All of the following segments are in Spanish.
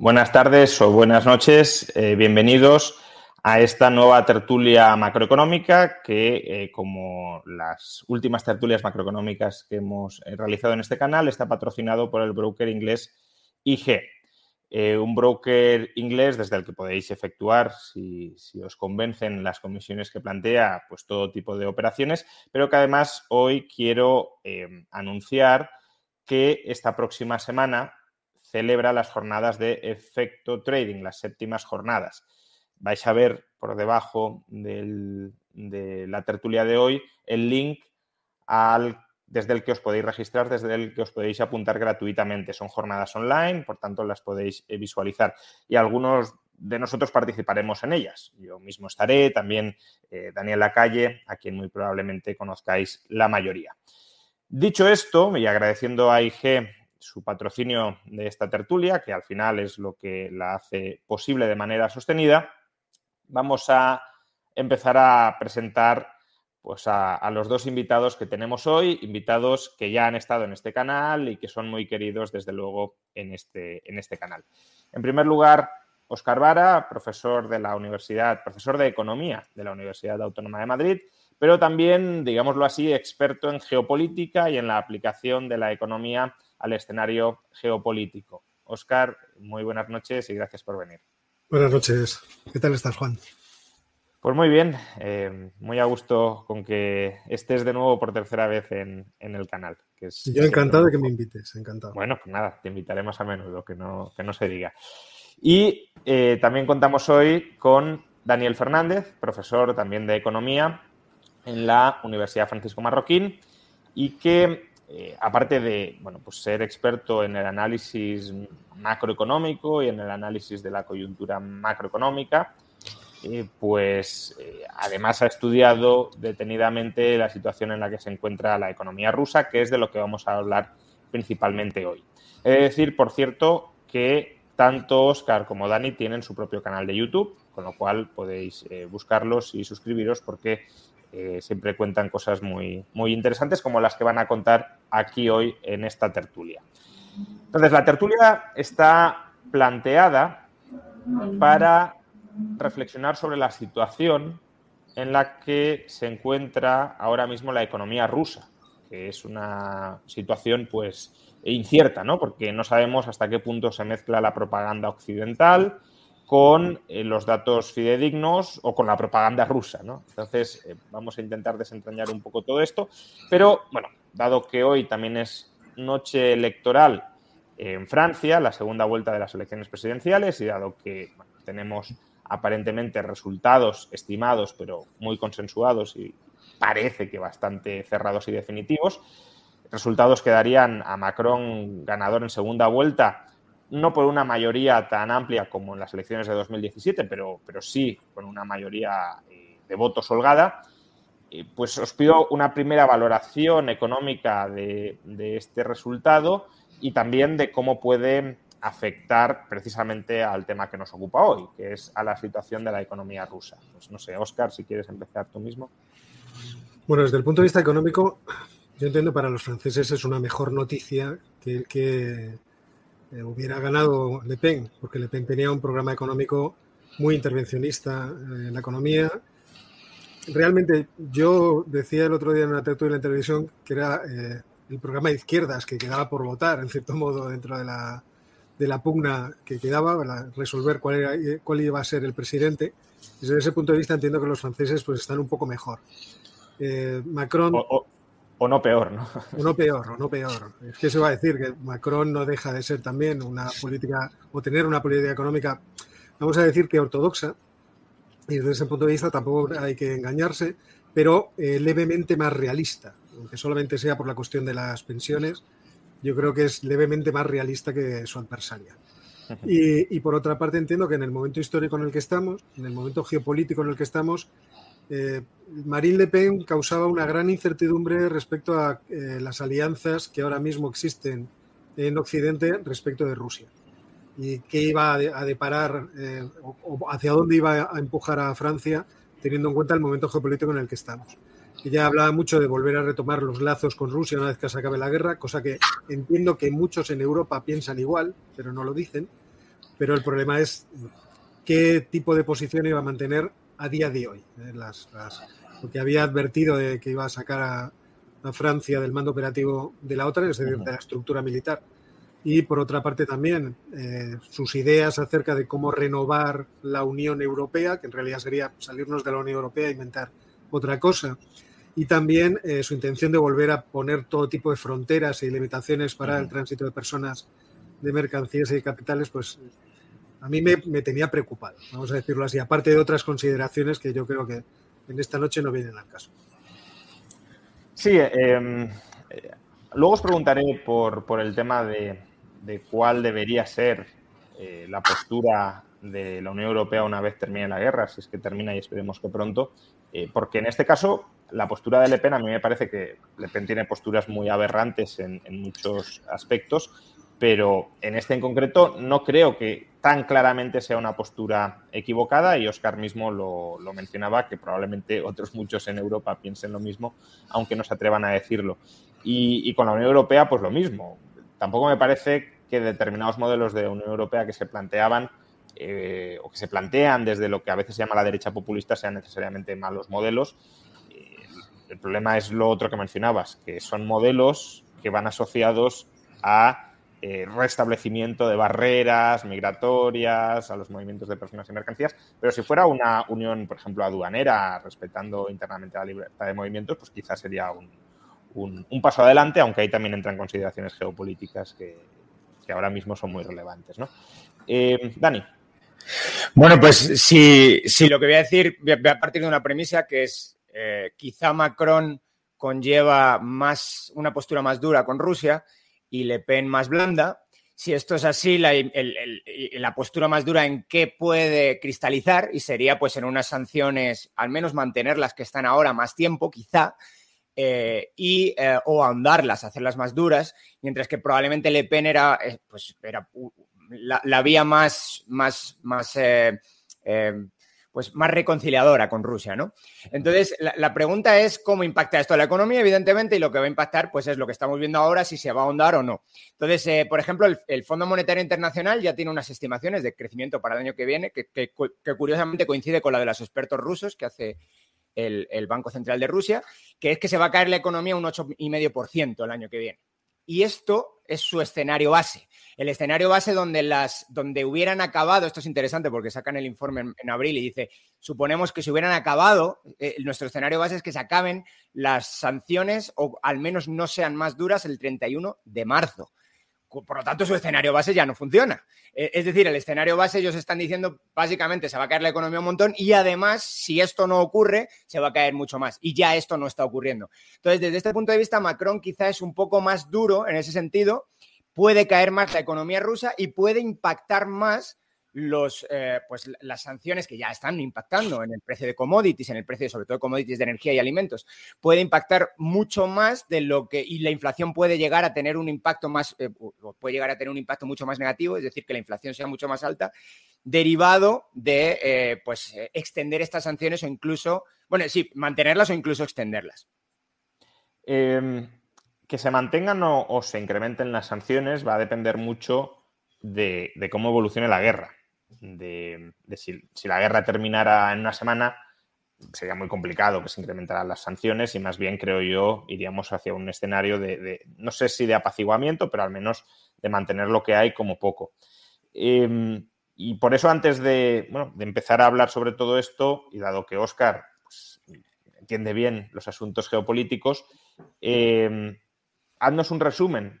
Buenas tardes o buenas noches, eh, bienvenidos a esta nueva tertulia macroeconómica que, eh, como las últimas tertulias macroeconómicas que hemos eh, realizado en este canal, está patrocinado por el broker inglés IG. un broker inglés desde el que podéis efectuar, si, si, os convencen las comisiones que plantea, pues todo tipo de operaciones, pero que además hoy quiero anunciar que esta próxima semana celebra las jornadas de efecto trading, las séptimas jornadas. Vais a ver por debajo de la tertulia de hoy el link desde el que os podéis registrar, desde el que os podéis apuntar gratuitamente. Son jornadas online, por tanto las podéis eh, visualizar. Y algunos de nosotros participaremos en ellas. Yo mismo estaré, también eh, Daniel Lacalle, a quien muy probablemente conozcáis la mayoría. Dicho esto, y agradeciendo a IG su patrocinio de esta tertulia, que al final es lo que la hace posible de manera sostenida, vamos a empezar a presentar pues, a, los dos invitados que tenemos hoy, invitados que ya han estado en este canal y que son muy queridos, desde luego, en este, en este canal. En primer lugar, Oscar Vara, profesor de la Universidad, profesor de Economía de la Universidad Autónoma de Madrid, pero también, digámoslo así, experto en geopolítica y en la aplicación de la economía al escenario geopolítico. Oscar, muy buenas noches y gracias por venir. Buenas noches. ¿Qué tal estás, Juan? Pues muy bien, eh, muy a gusto con que estés de nuevo por tercera vez en, el canal. Que Yo encantado de que me invites, encantado. Bueno, pues nada, te invitaremos a menudo, que no, que no se diga. Y eh, también contamos hoy con Daniel Fernández, profesor también de Economía en la Universidad Francisco Marroquín y que eh, aparte de bueno, pues ser experto en el análisis macroeconómico y en el análisis de la coyuntura macroeconómica, eh, pues eh, además ha estudiado detenidamente la situación en la que se encuentra la economía rusa, que es de lo que vamos a hablar principalmente hoy. He de decir, por cierto, que tanto Oscar como Dani tienen su propio canal de YouTube, con lo cual podéis buscarlos y suscribiros porque eh, siempre cuentan cosas muy, muy interesantes como las que van a contar aquí hoy en esta tertulia. Entonces, la tertulia está planteada para reflexionar sobre la situación en la que se encuentra ahora mismo la economía rusa, que es una situación pues incierta, ¿no? Porque no sabemos hasta qué punto se mezcla la propaganda occidental con eh, los datos fidedignos o con la propaganda rusa, ¿no? Entonces, eh, vamos a intentar desentrañar un poco todo esto, pero bueno, dado que hoy también es noche electoral en Francia, la segunda vuelta de las elecciones presidenciales, y dado que tenemos aparentemente resultados estimados, pero muy consensuados y parece que bastante cerrados y definitivos, resultados que darían a Macron ganador en segunda vuelta, no por una mayoría tan amplia como en las elecciones de 2017, pero, pero sí con una mayoría eh, de votos holgada, pues os pido una primera valoración económica de, este resultado y también de cómo puede afectar precisamente al tema que nos ocupa hoy, que es a la situación de la economía rusa. Pues no sé, Oscar, si quieres empezar tú mismo. Bueno, desde el punto de vista económico, yo entiendo para los franceses es una mejor noticia que el que eh, hubiera ganado Le Pen, porque Le Pen tenía un programa económico muy intervencionista en la economía realmente yo decía el otro día en una tertulia en televisión que era eh, el programa de izquierdas que quedaba por votar, en cierto modo, dentro de la, de la pugna que quedaba, resolver cuál, era, cuál iba a ser el presidente. Desde ese punto de vista entiendo que los franceses pues, están un poco mejor. Eh, Macron... O, no peor, ¿no? O no peor, o no peor. Es que se va a decir que Macron no deja de ser también una política, o tener una política económica, vamos a decir que ortodoxa, y desde ese punto de vista tampoco hay que engañarse, pero eh, levemente más realista, aunque solamente sea por la cuestión de las pensiones, yo creo que es levemente más realista que su adversaria. Y, por otra parte entiendo que en el momento histórico en el que estamos, en el momento geopolítico en el que estamos, eh, Marine Le Pen causaba una gran incertidumbre respecto a eh, las alianzas que ahora mismo existen en Occidente respecto de Rusia y qué iba a deparar eh, o, hacia dónde iba a empujar a Francia, teniendo en cuenta el momento geopolítico en el que estamos. Ella hablaba mucho de volver a retomar los lazos con Rusia una vez que se acabe la guerra, cosa que entiendo que muchos en Europa piensan igual, pero no lo dicen. Pero el problema es qué tipo de posición iba a mantener a día de hoy. ¿eh? Las, porque había advertido de que iba a sacar a, a Francia del mando operativo de la OTAN, es decir, de la estructura militar y por otra parte también eh, sus ideas acerca de cómo renovar la Unión Europea, que en realidad sería salirnos de la Unión Europea e inventar otra cosa, y también eh, su intención de volver a poner todo tipo de fronteras y limitaciones para el tránsito de personas, de mercancías y de capitales, pues a mí me, tenía preocupado, vamos a decirlo así, aparte de otras consideraciones que yo creo que en esta noche no vienen al caso. Sí, em, luego os preguntaré por, por el tema de, de cuál debería ser eh, la postura de la Unión Europea una vez termine la guerra, si es que termina y esperemos que pronto, eh, porque en este caso la postura de Le Pen a mí me parece que Le Pen tiene posturas muy aberrantes en, muchos aspectos, pero en este en concreto no creo que tan claramente sea una postura equivocada y Oscar mismo lo, mencionaba, que probablemente otros muchos en Europa piensen lo mismo, aunque no se atrevan a decirlo. Y, y con la Unión Europea, pues lo mismo tampoco me parece que determinados modelos de Unión Europea que se planteaban eh, o que se plantean desde lo que a veces se llama la derecha populista sean necesariamente malos modelos. Eh, el problema es lo otro que mencionabas, que son modelos que van asociados a eh, restablecimiento de barreras migratorias, a los movimientos de personas y mercancías, pero si fuera una unión, por ejemplo, aduanera, respetando internamente la libertad de movimientos, pues quizás sería un, un, paso adelante, aunque ahí también entran consideraciones geopolíticas que, ahora mismo son muy relevantes. ¿no? Eh, Dani. Bueno, pues si, lo que voy a decir, voy a partir de una premisa que es eh, quizá Macron conlleva más una postura más dura con Rusia y Le Pen más blanda. Si esto es así, la, la, postura más dura en qué puede cristalizar y sería pues en unas sanciones, al menos mantener las que están ahora más tiempo, quizá, eh, y, eh, o ahondarlas, hacerlas más duras, mientras que probablemente Le Pen era, eh, pues, era la, vía más, más, más pues más reconciliadora con Rusia, ¿no? Entonces, la, pregunta es cómo impacta esto a la economía, evidentemente, y lo que va a impactar, pues es lo que estamos viendo ahora, si se va a ahondar o no. Entonces, eh, por ejemplo, el, Fondo Monetario Internacional ya tiene unas estimaciones de crecimiento para el año que viene, que, curiosamente coincide con la de los expertos rusos que hace el, el Banco Central de Rusia, que es que se va a caer la economía un 8,5% el año que viene. Y esto es su escenario base. El escenario base donde, las, donde hubieran acabado, esto es interesante porque sacan el informe en, abril y dice, suponemos que si hubieran acabado, eh, nuestro escenario base es que se acaben las sanciones o al menos no sean más duras el 31 de marzo. Por lo tanto, su escenario base ya no funciona. E, es decir, el escenario base, ellos están diciendo, básicamente, se va a caer la economía un montón y además, si esto no ocurre, se va a caer mucho más. Y ya esto no está ocurriendo. Entonces, desde este punto de vista, Macron quizá es un poco más duro en ese sentido. Puede caer más la economía rusa y puede impactar más los, eh, pues, las sanciones que ya están impactando en el precio de commodities, en el precio sobre todo de commodities de energía y alimentos, puede impactar mucho más de lo que, y la inflación puede llegar a tener un impacto más, eh, puede llegar a tener un impacto mucho más negativo, es decir, que la inflación sea mucho más alta, derivado de, eh, pues, extender estas sanciones o incluso, bueno, sí, mantenerlas o incluso extenderlas. Em, que se mantengan o, se incrementen las sanciones va a depender mucho de cómo evolucione la guerra de, si, la guerra terminara en una semana, sería muy complicado que se incrementaran las sanciones y más bien, creo yo, iríamos hacia un escenario de, no sé si de apaciguamiento, pero al menos de mantener lo que hay como poco. Em, y por eso antes de, empezar a hablar sobre todo esto, y dado que Oscar pues, entiende bien los asuntos geopolíticos, eh, haznos un resumen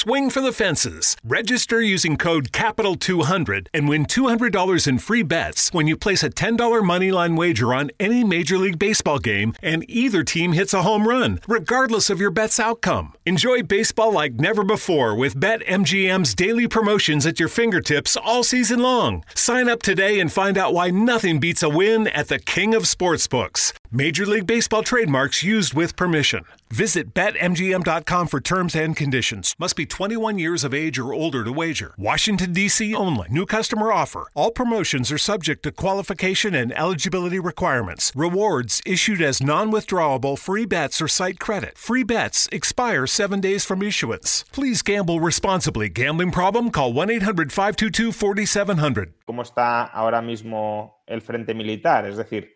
swing for the fences. Register using code CAPITAL200 and win $200 in free bets when you place a $10 moneyline wager on any Major League Baseball game and either team hits a home run, regardless of your bet's outcome. Enjoy baseball like never before with BetMGM's daily promotions at your fingertips all season long. Sign up today and find out why nothing beats a win at the King of Sportsbooks. Major League Baseball trademarks used with permission. Visit BetMGM.com for terms and conditions. Must be 21 years of age or older to wager. Washington, D.C. only. New customer offer. All promotions are subject to qualification and eligibility requirements. Rewards issued as non withdrawable free bets or site credit. Free bets expire seven days from issuance. Please gamble responsibly. Gambling problem? Call 1 800 522 4700. ¿Cómo está ahora mismo el frente militar? Es decir,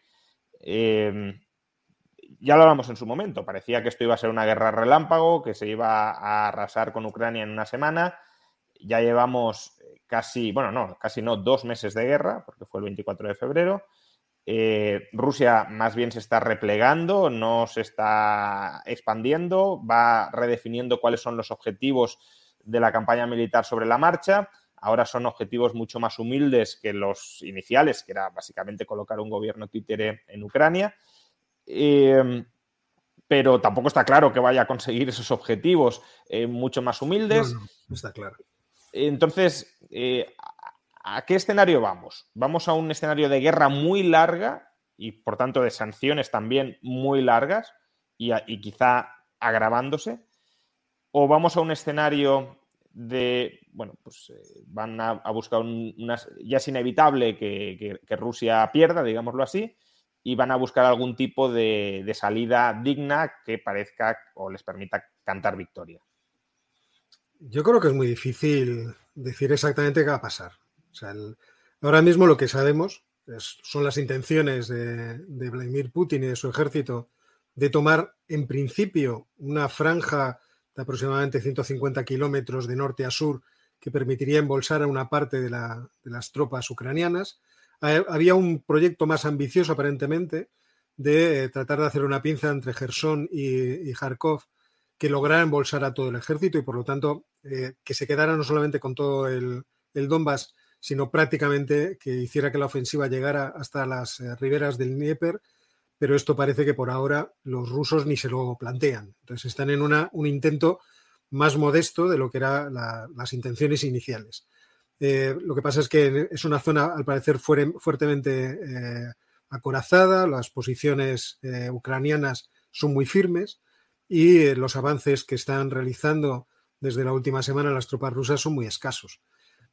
eh, ya lo hablamos en su momento, parecía que esto iba a ser una guerra relámpago, que se iba a arrasar con Ucrania en una semana. Ya llevamos casi, bueno, no, casi no, dos meses de guerra, porque fue el 24 de febrero. eh, Rusia más bien se está replegando, no se está expandiendo, va redefiniendo cuáles son los objetivos de la campaña militar sobre la marcha. Ahora son objetivos mucho más humildes que los iniciales, que era básicamente colocar un gobierno títere en Ucrania. Em, pero tampoco está claro que vaya a conseguir esos objetivos eh, mucho más humildes. No, está claro. Entonces, eh, ¿a qué escenario vamos? ¿Vamos a un escenario de guerra muy larga y por tanto de sanciones también muy largas y, quizá agravándose? ¿O vamos a un escenario de, bueno, pues eh, van a, buscar unas, ya es inevitable que, Rusia pierda, digámoslo así, y van a buscar algún tipo de, salida digna que parezca o les permita cantar victoria. Yo creo que es muy difícil decir exactamente qué va a pasar. ahora mismo lo que sabemos son las intenciones de, de, Vladimir Putin y de su ejército de tomar en principio una franja de aproximadamente 150 kilómetros de norte a sur que permitiría embolsar a una parte de, de las tropas ucranianas había un proyecto más ambicioso aparentemente de eh, tratar de hacer una pinza entre Gerson y, Kharkov que lograra embolsar a todo el ejército y por lo tanto eh, que se quedara no solamente con todo el, Donbass, sino prácticamente que hiciera que la ofensiva llegara hasta las eh, riberas del Dnieper, pero esto parece que por ahora los rusos ni se lo plantean. Entonces están en una, un intento más modesto de lo que eran las intenciones iniciales. Eh, lo que pasa es que es una zona, al parecer, fuertemente eh, acorazada, las posiciones eh, ucranianas son muy firmes y los avances que están realizando desde la última semana las tropas rusas son muy escasos.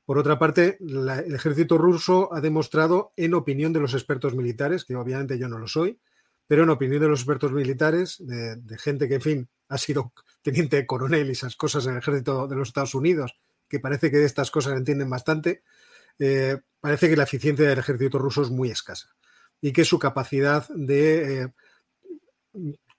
Por otra parte, el ejército ruso ha demostrado, en opinión de los expertos militares, que obviamente yo no lo soy, pero en opinión de los expertos militares, de, de gente que, en fin, ha sido teniente coronel y esas cosas en el ejército de los Estados Unidos que parece que de estas cosas entienden bastante, eh, parece que la eficiencia del ejército ruso es muy escasa y que su capacidad de eh,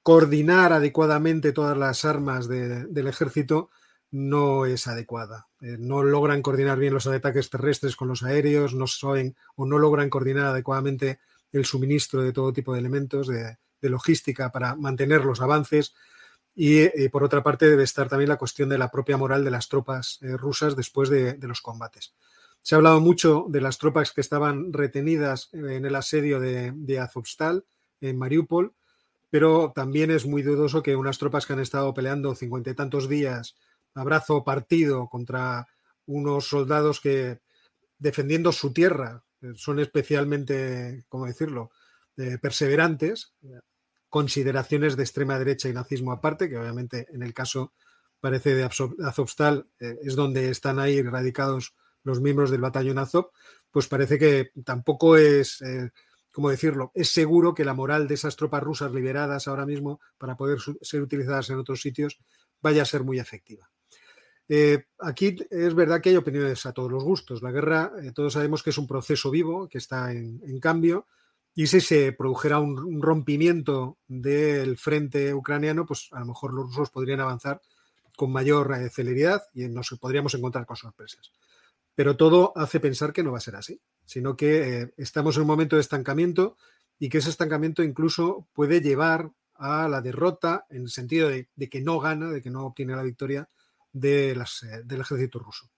coordinar adecuadamente todas las armas del ejército no es adecuada. Eh, no logran coordinar bien los ataques terrestres con los aéreos, no saben o no logran coordinar adecuadamente el suministro de todo tipo de elementos de logística para mantener los avances y eh, por otra parte debe estar también la cuestión de la propia moral de las tropas eh, rusas después de, los combates. Se ha hablado mucho de las tropas que estaban retenidas en el asedio de, Azovstal, en Mariupol, pero también es muy dudoso que unas tropas que han estado peleando cincuenta y tantos días a brazo partido contra unos soldados que defendiendo su tierra eh, son especialmente, ¿cómo decirlo?, perseverantes, consideraciones de extrema derecha y nazismo aparte, que obviamente en el caso parece de Azovstal eh, es donde están ahí radicados los miembros del batallón Azov, pues parece que tampoco es, eh, ¿cómo decirlo?, es seguro que la moral de esas tropas rusas liberadas ahora mismo para poder ser utilizadas en otros sitios vaya a ser muy efectiva. Eh, aquí es verdad que hay opiniones a todos los gustos. La guerra, todos sabemos que es un proceso vivo, que está en cambio, y si se produjera un, rompimiento del frente ucraniano, pues a lo mejor los rusos podrían avanzar con mayor eh, celeridad y nos podríamos encontrar con sorpresas. Pero todo hace pensar que no va a ser así, sino que eh, estamos en un momento de estancamiento y que ese estancamiento incluso puede llevar a la derrota en el sentido de, que no gana, de que no obtiene la victoria eh, del ejército ruso.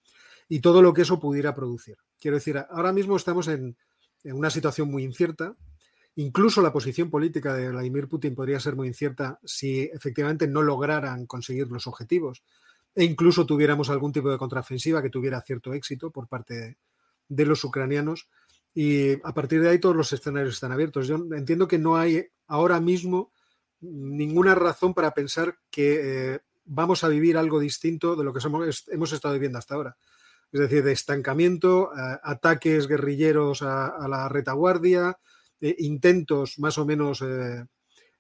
Y todo lo que eso pudiera producir. Quiero decir, ahora mismo estamos en, en una situación muy incierta. Incluso la posición política de Vladimir Putin podría ser muy incierta si efectivamente no lograran conseguir los objetivos e incluso tuviéramos algún tipo de contraofensiva que tuviera cierto éxito por parte de los ucranianos. Y a partir de ahí todos los escenarios están abiertos. Yo entiendo que no hay ahora mismo ninguna razón para pensar que eh, vamos a vivir algo distinto de lo que hemos estado viviendo hasta ahora es decir, de estancamiento, eh, ataques guerrilleros a, la retaguardia, eh, intentos más o menos eh,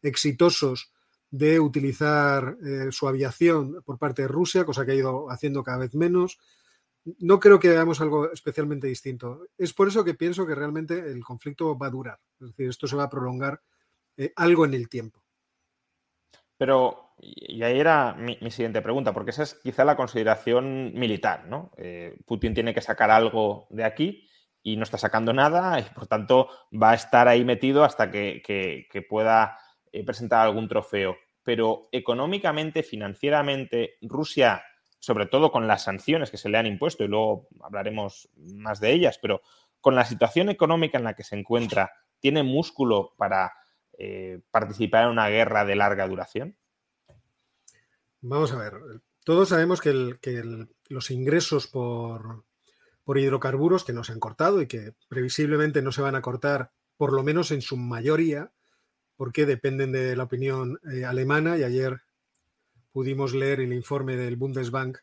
exitosos de utilizar su aviación por parte de Rusia, cosa que ha ido haciendo cada vez menos. No creo que veamos algo especialmente distinto. Es por eso que pienso que realmente el conflicto va a durar. Es decir, esto se va a prolongar algo en el tiempo. Pero, y ahí era mi, siguiente pregunta, porque esa es quizá la consideración militar, ¿no? Eh, Putin tiene que sacar algo de aquí y no está sacando nada y por tanto va a estar ahí metido hasta que, pueda eh, presentar algún trofeo. Pero económicamente, financieramente, Rusia, sobre todo con las sanciones que se le han impuesto, y luego hablaremos más de ellas, pero con la situación económica en la que se encuentra, ¿tiene músculo para eh, participar en una guerra de larga duración? Vamos a ver, todos sabemos que, los ingresos por, hidrocarburos que no se han cortado y que previsiblemente no se van a cortar, por lo menos en su mayoría, porque dependen de la opinión eh, alemana y ayer pudimos leer el informe del Bundesbank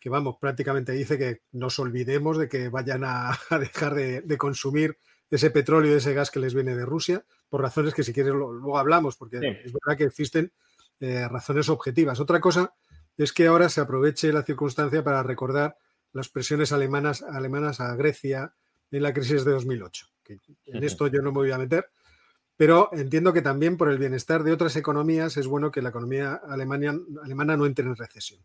que vamos, prácticamente dice que nos olvidemos de que vayan a, dejar de, consumir ese petróleo y ese gas que les viene de Rusia, por razones que si quieres luego hablamos, porque es verdad que existen eh, razones objetivas. Otra cosa es que ahora se aproveche la circunstancia para recordar las presiones alemanas, alemanas a Grecia en la crisis de 2008. Que en esto yo no me voy a meter, pero entiendo que también por el bienestar de otras economías es bueno que la economía alemana no entre en recesión.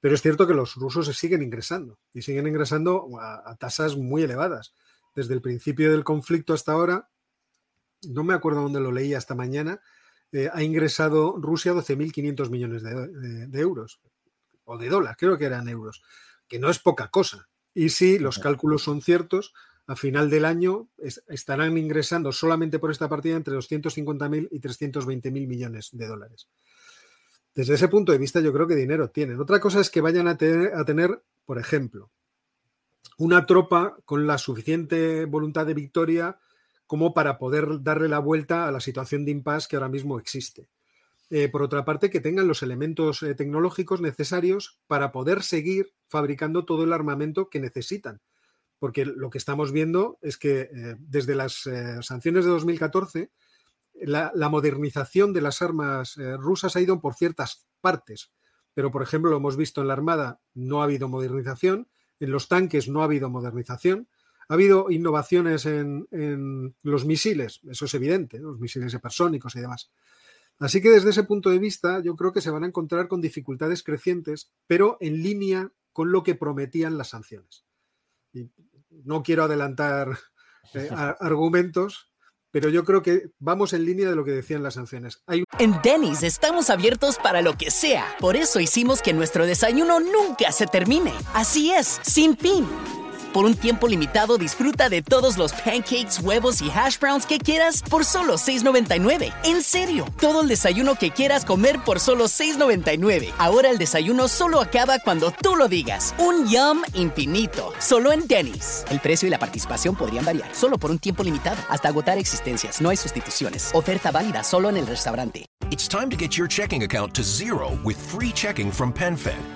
Pero es cierto que los rusos se siguen ingresando y siguen ingresando a, tasas muy elevadas. Desde el principio del conflicto hasta ahora, no me acuerdo dónde lo leí hasta mañana, eh, ha ingresado Rusia 12.500 millones de, euros o de dólares, creo que eran euros, que no es poca cosa. Y si los cálculos son ciertos, a final del año estarán ingresando solamente por esta partida entre 250.000 y 320.000 millones de dólares. Desde ese punto de vista yo creo que dinero tienen. Otra cosa es que vayan a tener, por ejemplo, una tropa con la suficiente voluntad de victoria como para poder darle la vuelta a la situación de impasse que ahora mismo existe. Eh, por otra parte, que tengan los elementos eh, tecnológicos necesarios para poder seguir fabricando todo el armamento que necesitan. Porque lo que estamos viendo es que eh, desde las sanciones de 2014 la, modernización de las armas rusas ha ido por ciertas partes, pero por ejemplo lo hemos visto en la Armada, no ha habido modernización, en los tanques no ha habido modernización, ha habido innovaciones en, los misiles, eso es evidente, los misiles hipersónicos y demás. Así que desde ese punto de vista yo creo que se van a encontrar con dificultades crecientes, pero en línea con lo que prometían las sanciones. no quiero adelantar eh, argumentos, pero yo creo que vamos en línea de lo que decían las sanciones. En Denny's estamos abiertos para lo que sea. Por eso hicimos que nuestro desayuno nunca se termine. Así es, sin fin. Por un tiempo limitado disfruta de todos los pancakes, huevos y hash browns que quieras por solo $6.99. En serio, todo el desayuno que quieras comer por solo $6.99. Ahora el desayuno solo acaba cuando tú lo digas. Un yum infinito, solo en Denny's. El precio y la participación podrían variar, solo por un tiempo limitado, hasta agotar existencias. No hay sustituciones. Oferta válida solo en el restaurante. It's time to get your checking account to zero with free checking from PenFed.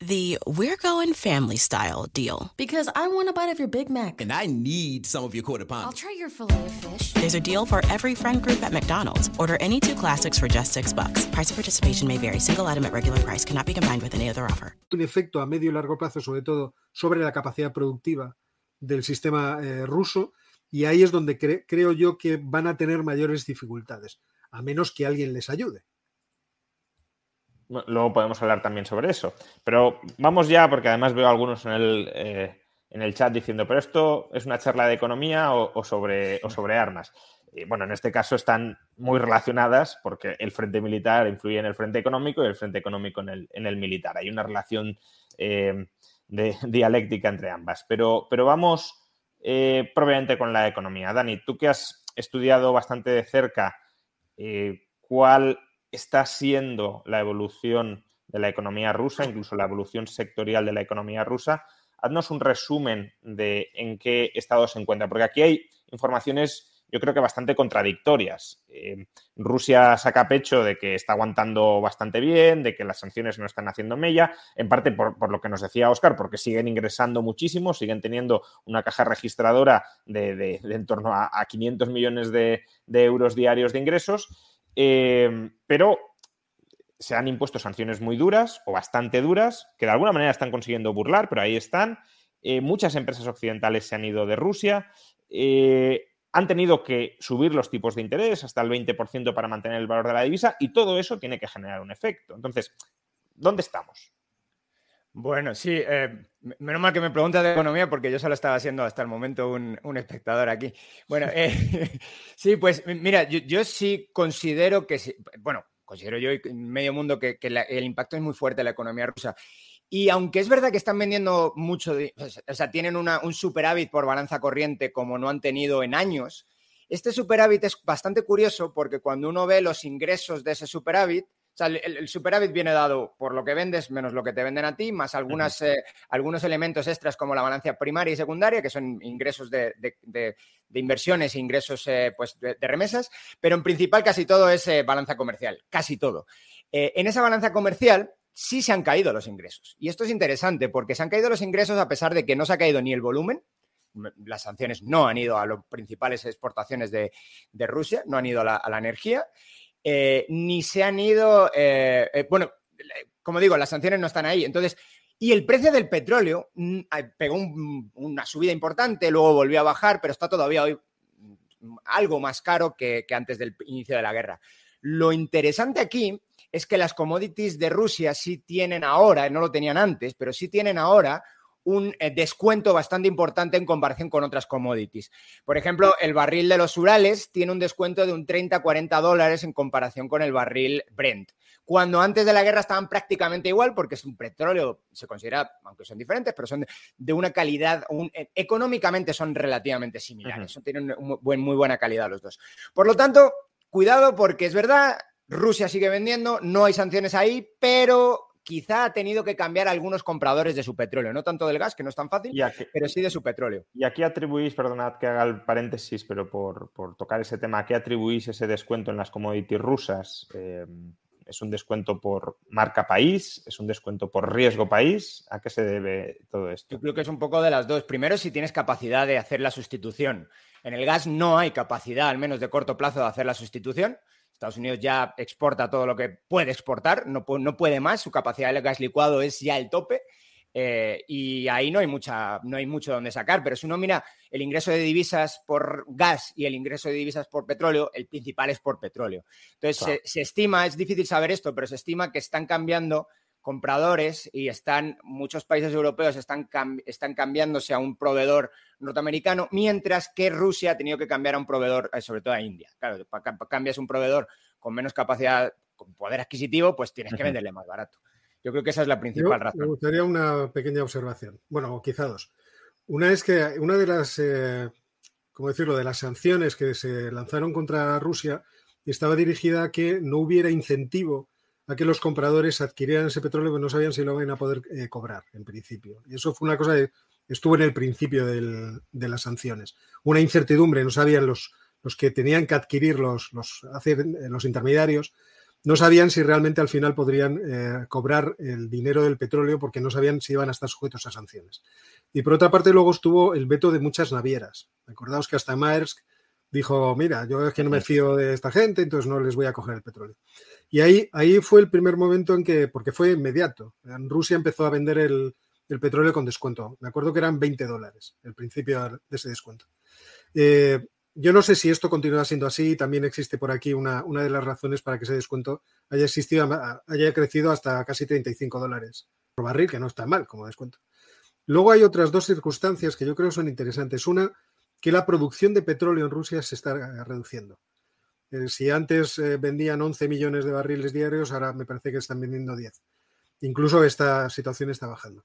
the We're Going Family Style deal. Because I want a bite of your Big Mac. And I need some of your quarter pound. I'll try your filet of fish. There's a deal for every friend group at McDonald's. Order any two classics for just six bucks. Price of participation may vary. Single item at regular price cannot be combined with any other offer. Un efecto a medio y largo plazo, sobre todo sobre la capacidad productiva del sistema eh, ruso. Y ahí es donde cre creo yo que van a tener mayores dificultades, a menos que alguien les ayude. Luego podemos hablar también sobre eso. Pero vamos ya, porque además veo algunos en el, eh, en el chat diciendo, pero esto es una charla de economía o, sobre, o sobre armas. Bueno, en este caso están muy relacionadas porque el frente militar influye en el frente económico y el frente económico en el, en el militar. Hay una relación eh, de, dialéctica entre ambas. Pero, pero vamos eh, con la economía. Dani, tú que has estudiado bastante de cerca, ¿cuál está siendo la evolución de la economía rusa, incluso la evolución sectorial de la economía rusa. Haznos un resumen de en qué estado se encuentra, porque aquí hay informaciones yo creo que bastante contradictorias. Eh, Rusia saca pecho de que está aguantando bastante bien, de que las sanciones no están haciendo mella, en parte por, lo que nos decía Oscar, porque siguen ingresando muchísimo, siguen teniendo una caja registradora de, en torno a, 500 millones de, euros diarios de ingresos, eh, pero se han impuesto sanciones muy duras o bastante duras, que de alguna manera están consiguiendo burlar, pero ahí están. Eh, muchas empresas occidentales se han ido de Rusia. Eh, han tenido que subir los tipos de interés hasta el 20% para mantener el valor de la divisa y todo eso tiene que generar un efecto. Entonces, ¿dónde estamos? Bueno, sí, eh, menos mal que me preguntas de economía porque yo solo estaba siendo hasta el momento un, espectador aquí. Bueno, sí, pues mira, yo, sí considero que, bueno, considero yo en medio mundo que, el impacto es muy fuerte en la economía rusa. Y aunque es verdad que están vendiendo mucho, o sea, tienen un superávit por balanza corriente como no han tenido en años, este superávit es bastante curioso porque cuando uno ve los ingresos de ese superávit, sea, el, superávit viene dado por lo que vendes menos lo que te venden a ti, más algunas, eh, algunos elementos extras como la balanza primaria y secundaria, que son ingresos de, inversiones e ingresos eh, pues de, remesas, pero en principal casi todo es eh, balanza comercial, casi todo. en esa balanza comercial, sí se han caído los ingresos. Y esto es interesante porque se han caído los ingresos a pesar de que no se ha caído ni el volumen. Las sanciones no han ido a las principales exportaciones de, Rusia, no han ido a la, energía, eh, ni se han ido, eh, eh, bueno, como digo, las sanciones no están ahí. Entonces, y el precio del petróleo mm, pegó una subida importante, luego volvió a bajar, pero está todavía hoy mm, algo más caro que antes del inicio de la guerra. Lo interesante aquí es que las commodities de Rusia sí tienen ahora, no lo tenían antes, pero sí tienen ahora un eh, descuento bastante importante en comparación con otras commodities. Por ejemplo, el barril de los Urales tiene un descuento de un 30-40 dólares en comparación con el barril Brent. Cuando antes de la guerra estaban prácticamente igual, porque es un petróleo, se considera, aunque son diferentes, pero son de, una calidad, eh, económicamente son relativamente similares, tienen muy buena calidad los dos. Por lo tanto, cuidado porque es verdad, Rusia sigue vendiendo, no hay sanciones ahí, pero quizá ha tenido que cambiar algunos compradores de su petróleo, no tanto del gas, que no es tan fácil, pero sí de su petróleo. Y aquí atribuís, perdonad que haga el paréntesis, pero por, tocar ese tema, ¿a qué atribuís ese descuento en las commodities rusas? Eh, ¿Es un descuento por marca país? ¿Es un descuento por riesgo país? ¿A qué se debe todo esto? Yo creo que es un poco de las dos. Primero, si tienes capacidad de hacer la sustitución. En el gas no hay capacidad, al menos de corto plazo, de hacer la sustitución. Estados Unidos ya exporta todo lo que puede exportar, no, no puede más, su capacidad de gas licuado es ya el tope. Eh, y ahí no hay, mucha, no hay mucho donde sacar, pero si uno mira el ingreso de divisas por gas y el ingreso de divisas por petróleo, el principal es por petróleo. Entonces, se, estima, es difícil saber esto, pero se estima que están cambiando compradores y están, muchos países europeos están, están cambiándose a un proveedor norteamericano, mientras que Rusia ha tenido que cambiar a un proveedor, eh, sobre todo a India. Claro, cambias un proveedor con menos capacidad, con poder adquisitivo, pues tienes que venderle más barato. Yo creo que esa es la principal razón. Me gustaría una pequeña observación. Bueno, o quizá dos. Una es que una de las, eh, ¿cómo decirlo?, de las sanciones que se lanzaron contra Rusia estaba dirigida a que no hubiera incentivo a que los compradores adquirieran ese petróleo que no sabían si lo iban a poder eh, cobrar, en principio. Y eso fue una cosa que estuvo en el principio de las sanciones. Una incertidumbre, no sabían los, los que tenían que adquirir los, los, los intermediarios, no sabían si realmente al final podrían eh, cobrar el dinero del petróleo porque no sabían si iban a estar sujetos a sanciones. Y por otra parte, luego estuvo el veto de muchas navieras. Acordaos que hasta Maersk dijo, mira, yo es que no me fío de esta gente, entonces no les voy a coger el petróleo. Y ahí, ahí fue el primer momento en que, porque fue inmediato, Rusia empezó a vender el, petróleo con descuento. Me acuerdo que eran 20 dólares el principio de ese descuento. Eh, yo no sé si esto continúa siendo así. También existe por aquí una, una de las razones para que ese descuento haya existido, haya crecido hasta casi 35 dólares por barril, que no está mal como descuento. Luego hay otras dos circunstancias que yo creo son interesantes. Una, que la producción de petróleo en Rusia se está reduciendo. Eh, si antes eh, vendían 11 millones de barriles diarios, ahora me parece que están vendiendo 10. Incluso esta situación está bajando.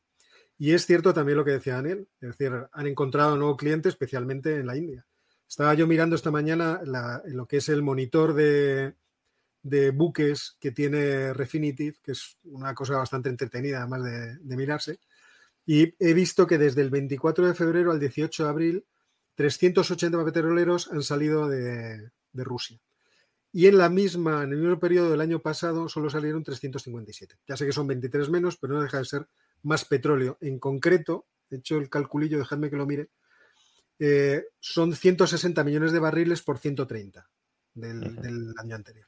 Y es cierto también lo que decía Daniel, es decir, han encontrado nuevo cliente, especialmente en la India. Estaba yo mirando esta mañana lo que es el monitor de, buques que tiene Refinitiv, que es una cosa bastante entretenida, además de, de mirarse. Y he visto que desde el 24 de febrero al 18 de abril 380 petroleros han salido de, de Rusia. Y en la misma, en el mismo periodo del año pasado, solo salieron 357. Ya sé que son 23 menos, pero no deja de ser más petróleo. En concreto, he hecho el calculillo, dejadme que lo mire, eh, son 160 millones de barriles por 130 del, del, año anterior.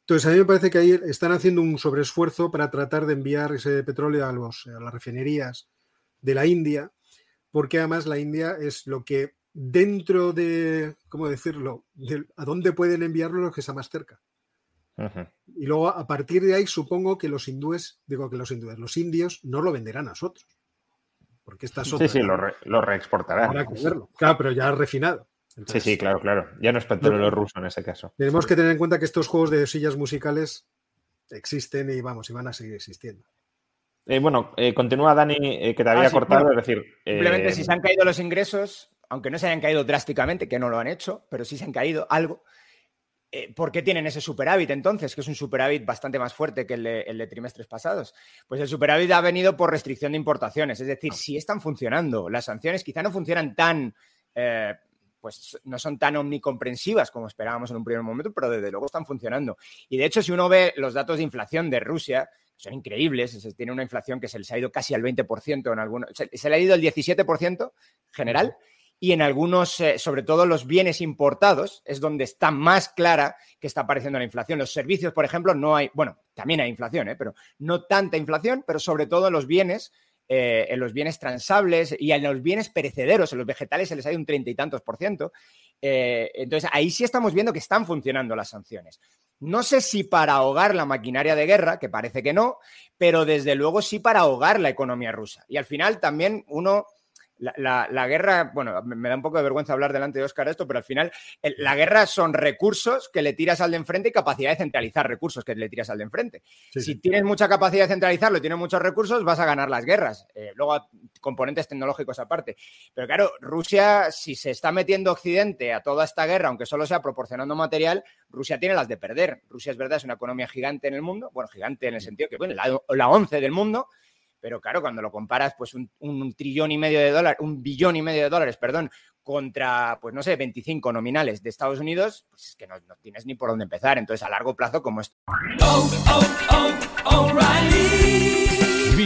Entonces, a mí me parece que ahí están haciendo un sobreesfuerzo para tratar de enviar ese petróleo a, los, a las refinerías de la India, porque además la India es lo que dentro de, ¿cómo decirlo?, de a dónde pueden enviarlo los que está más cerca. Uh -huh. Y luego, a partir de ahí, supongo que los hindúes, digo que los hindúes, los indios no lo venderán a nosotros. Porque estas Sí, sí, lo, re, lo reexportarán. Claro, pero ya refinado. Entonces, sí, sí, claro, claro. Ya no es petróleo ruso en ese caso. Tenemos que tener en cuenta que estos juegos de sillas musicales existen y vamos, y van a seguir existiendo. Eh, bueno, eh, continúa Dani, eh, que te había ah, sí, cortado, es decir. Simplemente si se han caído los ingresos, aunque no se hayan caído drásticamente, que no lo han hecho, pero sí se han caído algo. Eh, ¿Por qué tienen ese superávit entonces? Que es un superávit bastante más fuerte que el de, el de, trimestres pasados. Pues el superávit ha venido por restricción de importaciones. Es decir, si están funcionando, las sanciones quizá no funcionan tan. Eh, pues no son tan omnicomprensivas como esperábamos en un primer momento, pero desde luego están funcionando. Y de hecho, si uno ve los datos de inflación de Rusia, son increíbles. Se tiene una inflación que se les ha ido casi al 20% en algunos. Se, se le ha ido el 17% general y en algunos, eh, sobre todo los bienes importados, es donde está más clara que está apareciendo la inflación. Los servicios, por ejemplo, no hay, bueno, también hay inflación, ¿eh? pero no tanta inflación, pero sobre todo en los bienes, eh, en los bienes transables y en los bienes perecederos, en los vegetales se les ha ido un treinta y tantos por ciento. Eh, entonces, ahí sí estamos viendo que están funcionando las sanciones. No sé si para ahogar la maquinaria de guerra, que parece que no, pero desde luego sí para ahogar la economía rusa. Y al final también uno la, la, la, guerra, bueno, me da un poco de vergüenza hablar delante de Oscar esto, pero al final el, la guerra son recursos que le tiras al de enfrente y capacidad de centralizar recursos que le tiras al de enfrente. Sí, si sí. tienes mucha capacidad de centralizarlo y tienes muchos recursos, vas a ganar las guerras. Eh, luego, componentes tecnológicos aparte. Pero claro, Rusia, si se está metiendo Occidente a toda esta guerra, aunque solo sea proporcionando material, Rusia tiene las de perder. Rusia es verdad, es una economía gigante en el mundo, bueno, gigante en el sentido que, bueno, la, la 11 del mundo, pero claro, cuando lo comparas, pues un, un, trillón y medio de dólares, un billón y medio de dólares, perdón, contra, pues no sé, 25 nominales de Estados Unidos, pues es que no, no tienes ni por dónde empezar. Entonces, a largo plazo, como esto. Oh, oh, oh,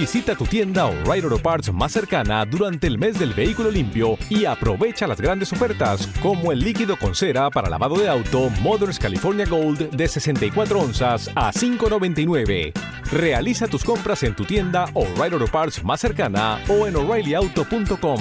Visita tu tienda O'Reilly Auto Parts más cercana durante el mes del vehículo limpio y aprovecha las grandes ofertas como el líquido con cera para lavado de auto Mothers California Gold de 64 onzas a 5.99. Realiza tus compras en tu tienda O'Reilly Auto Parts más cercana o en o'ReillyAuto.com.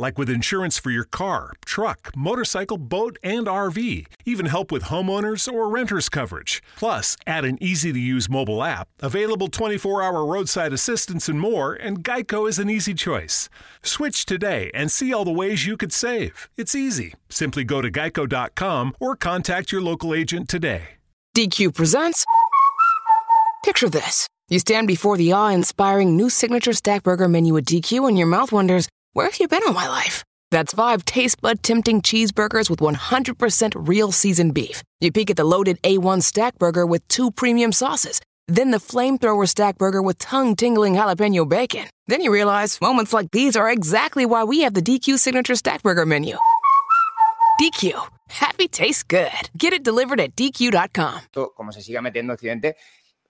Like with insurance for your car, truck, motorcycle, boat, and RV. Even help with homeowners or renters coverage. Plus, add an easy to use mobile app, available 24 hour roadside assistance, and more, and Geico is an easy choice. Switch today and see all the ways you could save. It's easy. Simply go to geico.com or contact your local agent today. DQ presents. Picture this. You stand before the awe inspiring new signature stack burger menu at DQ, and your mouth wonders, where have you been all my life? That's five taste bud tempting cheeseburgers with 100% real seasoned beef. You peek at the loaded A1 stack burger with two premium sauces. Then the flamethrower stack burger with tongue tingling jalapeno bacon. Then you realize moments like these are exactly why we have the DQ signature stack burger menu. DQ. Happy tastes good. Get it delivered at DQ.com. Como se siga metiendo Occidente,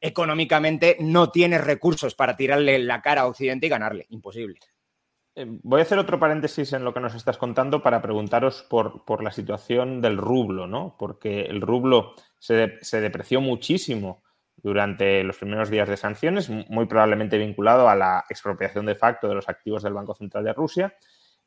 económicamente no tienes recursos para tirarle la cara a Occidente y ganarle. Imposible. Eh, voy a hacer otro paréntesis en lo que nos estás contando para preguntaros por, por la situación del rublo, ¿no? Porque el rublo se, se, depreció muchísimo durante los primeros días de sanciones, muy probablemente vinculado a la expropiación de facto de los activos del Banco Central de Rusia,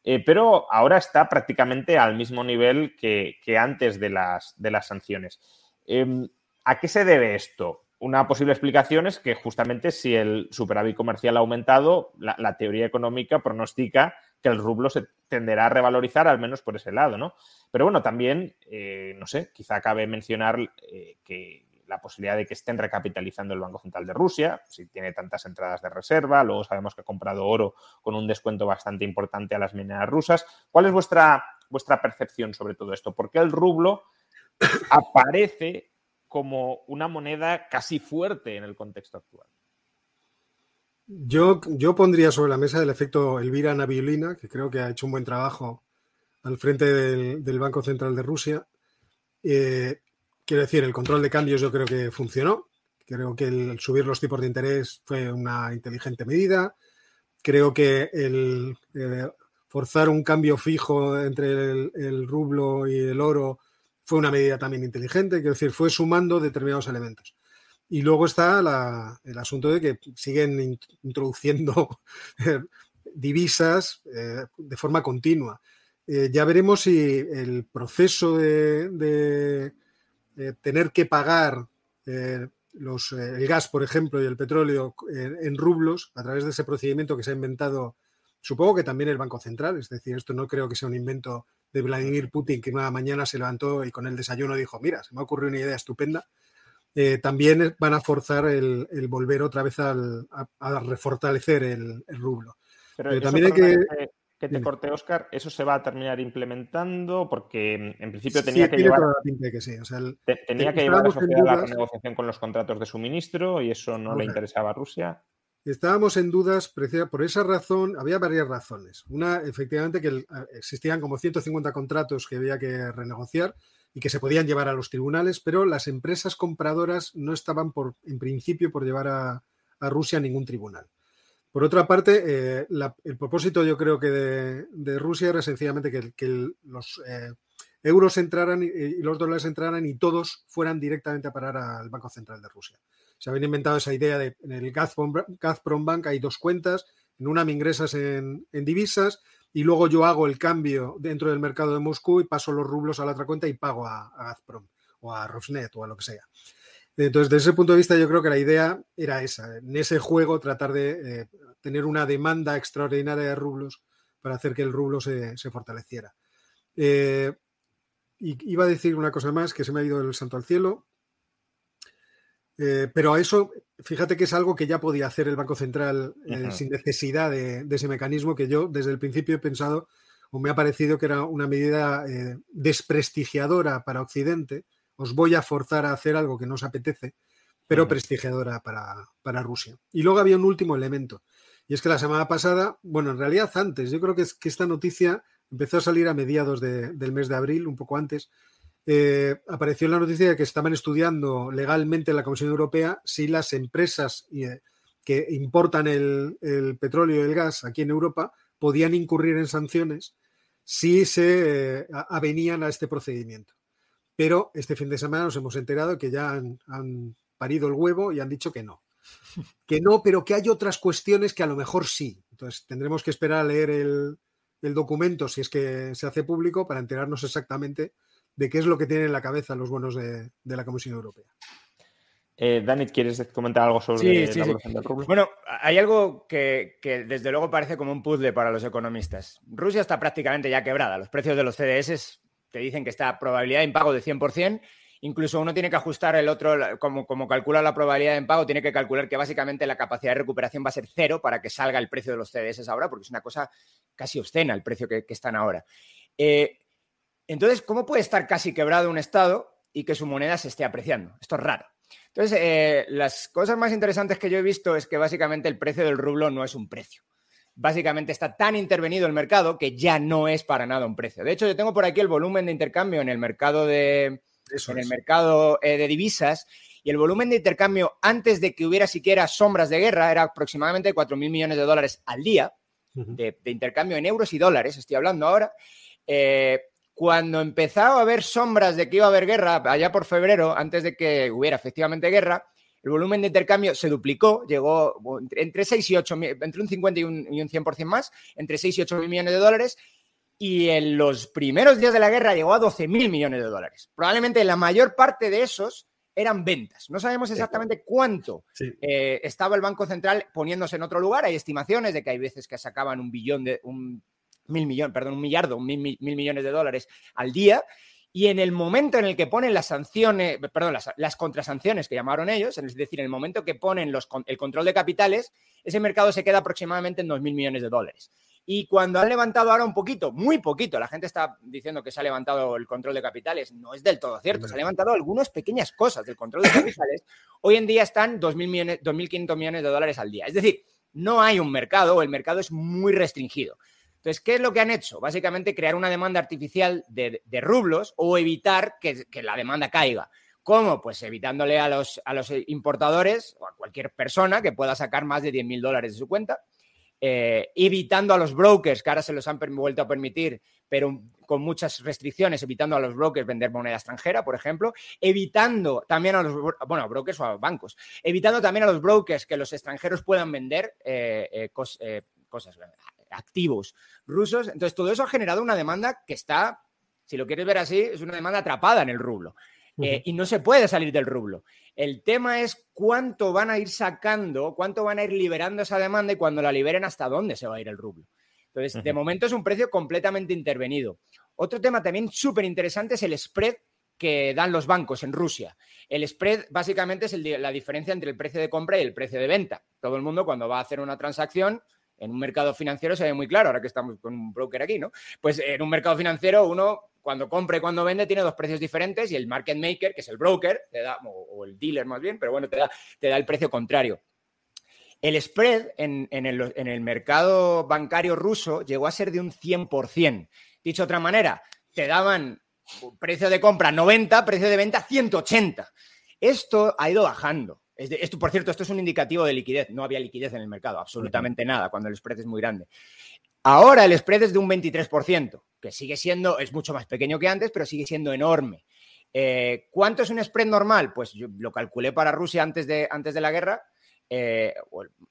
eh, pero ahora está prácticamente al mismo nivel que, que antes de las, de las sanciones. Eh, ¿A qué se debe esto? Una posible explicación es que justamente si el superávit comercial ha aumentado, la, teoría económica pronostica que el rublo se tenderá a revalorizar, al menos por ese lado, ¿no? Pero bueno, también, eh, no sé, quizá cabe mencionar eh, que la posibilidad de que estén recapitalizando el Banco Central de Rusia, si tiene tantas entradas de reserva, luego sabemos que ha comprado oro con un descuento bastante importante a las mineras rusas. ¿Cuál es vuestra, vuestra percepción sobre todo esto? ¿Por qué el rublo aparece como una moneda casi fuerte en el contexto actual? Yo, yo pondría sobre la mesa el efecto Elvira Naviolina, que creo que ha hecho un buen trabajo al frente del, Banco Central de Rusia. Eh, quiero decir, el control de cambios yo creo que funcionó. Creo que el subir los tipos de interés fue una inteligente medida. Creo que el eh, forzar un cambio fijo entre el, el, rublo y el oro fue una medida también inteligente. Quiero decir, fue sumando determinados elementos. Y luego está el asunto de que siguen introduciendo divisas eh, de forma continua. Eh, ya veremos si el proceso de, tener que pagar eh, el gas, por ejemplo, y el petróleo en rublos a través de ese procedimiento que se ha inventado, supongo que también el Banco Central, es decir, esto no creo que sea un invento de Vladimir Putin que una mañana se levantó y con el desayuno dijo, mira, se me ha ocurrido una idea estupenda eh, también van a forzar el, volver otra vez al, a, refortalecer el, rublo. Pero, también hay que... Que te corte, Oscar, ¿eso se va a terminar implementando? Porque en principio tenía que llevar. que sí. tenía que llevar a la renegociación con los contratos de suministro y eso no le interesaba a Rusia. Estábamos en dudas por esa razón, había varias razones. Una, efectivamente, que existían como 150 contratos que había que renegociar y que se podían llevar a los tribunales, pero las empresas compradoras no estaban por, en principio por llevar a, Rusia a ningún tribunal. Por otra parte, eh, el propósito yo creo que de, Rusia era sencillamente que, los eh, euros entraran y, los dólares entraran y todos fueran directamente a parar al Banco Central de Rusia. Se habían inventado esa idea de en el Gazprom, Bank hay dos cuentas, en una me ingresas en divisas y luego yo hago el cambio dentro del mercado de Moscú y paso los rublos a la otra cuenta y pago a, Gazprom o a Rosnet o a lo que sea. Entonces, desde ese punto de vista, yo creo que la idea era esa, en ese juego tratar de eh, tener una demanda extraordinaria de rublos para hacer que el rublo se, fortaleciera. Eh, iba a decir una cosa más que se me ha ido el santo al cielo. Eh, pero a eso, fíjate que es algo que ya podía hacer el Banco Central eh, sin necesidad de, ese mecanismo que yo desde el principio he pensado o me ha parecido que era una medida eh, desprestigiadora para Occidente. Os voy a forzar a hacer algo que no os apetece, pero prestigiadora para, Rusia. Y luego había un último elemento, y es que la semana pasada, bueno, en realidad antes, yo creo que, es, que esta noticia empezó a salir a mediados del mes de abril, un poco antes, eh, apareció la noticia de que estaban estudiando legalmente en la Comisión Europea si las empresas eh, que importan el, petróleo y el gas aquí en Europa podían incurrir en sanciones si se eh, avenían a este procedimiento. Pero este fin de semana nos hemos enterado que ya han, parido el huevo y han dicho que no. Que no, pero que hay otras cuestiones que a lo mejor sí. Entonces tendremos que esperar a leer el, el documento si es que se hace público para enterarnos exactamente de qué es lo que tienen en la cabeza los bonos de, la Comisión Europea. Eh, Dani, ¿quieres comentar algo sobre la evolución del rublo? Bueno, hay algo que, desde luego parece como un puzzle para los economistas. Rusia está prácticamente ya quebrada. Los precios de los CDS te dicen que está probabilidad de impago de 100%. Incluso uno tiene que ajustar el otro, como, como calcula la probabilidad de impago, tiene que calcular que básicamente la capacidad de recuperación va a ser cero para que salga el precio de los CDS ahora, porque es una cosa casi obscena el precio que, están ahora. Eh, entonces, ¿cómo puede estar casi quebrado un Estado y que su moneda se esté apreciando? Esto es raro. Entonces, eh, las cosas más interesantes que yo he visto es que básicamente el precio del rublo no es un precio. Básicamente está tan intervenido el mercado que ya no es para nada un precio. De hecho, yo tengo por aquí el volumen de intercambio en el mercado de, en el mercado, eh, de divisas y el volumen de intercambio antes de que hubiera siquiera sombras de guerra era aproximadamente 4.000 millones de dólares al día de, intercambio en euros y dólares, estoy hablando ahora. Eh, cuando empezaba a haber sombras de que iba a haber guerra, allá por febrero, antes de que hubiera efectivamente guerra, el volumen de intercambio se duplicó, llegó entre 6 y 8, entre un 50 y un, 100% más, entre 6 y 8 mil millones de dólares, y en los primeros días de la guerra llegó a 12 mil millones de dólares. Probablemente la mayor parte de esos eran ventas. No sabemos exactamente cuánto eh, estaba el Banco Central poniéndose en otro lugar. Hay estimaciones de que hay veces que sacaban un billón de un mil millones, perdón, un millardo, mil, mil, millones de dólares al día. Y en el momento en el que ponen las sanciones, perdón, las, las contrasanciones que llamaron ellos, es decir, en el momento que ponen los, el control de capitales, ese mercado se queda aproximadamente en 2.000 millones de dólares. Y cuando han levantado ahora un poquito, muy poquito, la gente está diciendo que se ha levantado el control de capitales, no es del todo cierto, se ha levantado algunas pequeñas cosas del control de capitales, hoy en día están 2.000 millones, 2.500 millones de dólares al día. Es decir, no hay un mercado, el mercado es muy restringido. Entonces, ¿qué es lo que han hecho? Básicamente crear una demanda artificial de, rublos o evitar que, la demanda caiga. ¿Cómo? Pues evitándole a los, importadores o a cualquier persona que pueda sacar más de 10.000 dólares de su cuenta, eh, evitando a los brokers, que ahora se los han vuelto a permitir, pero con muchas restricciones, evitando a los brokers vender moneda extranjera, por ejemplo, evitando también a los, bueno, brokers o a los bancos, evitando también a los brokers que los extranjeros puedan vender eh, eh, cos, cosas, activos rusos. Entonces, todo eso ha generado una demanda que está, si lo quieres ver así, es una demanda atrapada en el rublo. Eh, y no se puede salir del rublo. El tema es cuánto van a ir sacando, cuánto van a ir liberando esa demanda y cuando la liberen, hasta dónde se va a ir el rublo. Entonces, uh -huh. de momento es un precio completamente intervenido. Otro tema también súper interesante es el spread que dan los bancos en Rusia. El spread básicamente es el, la diferencia entre el precio de compra y el precio de venta. Todo el mundo cuando va a hacer una transacción en un mercado financiero se ve muy claro, ahora que estamos con un broker aquí, ¿no? Pues en un mercado financiero uno cuando compra y cuando vende tiene dos precios diferentes y el market maker, que es el broker, te da, o, el dealer más bien, pero bueno, te da, te da el precio contrario. El spread en, en, el, en, el, mercado bancario ruso llegó a ser de un 100%. Dicho de otra manera, te daban precio de compra 90, precio de venta 180. Esto ha ido bajando. Esto, por cierto, esto es un indicativo de liquidez. No había liquidez en el mercado, absolutamente nada, cuando el spread es muy grande. Ahora el spread es de un 23%, que sigue siendo, es mucho más pequeño que antes, pero sigue siendo enorme. Eh, ¿Cuánto es un spread normal? Pues yo lo calculé para Rusia antes de, antes de la guerra. Eh,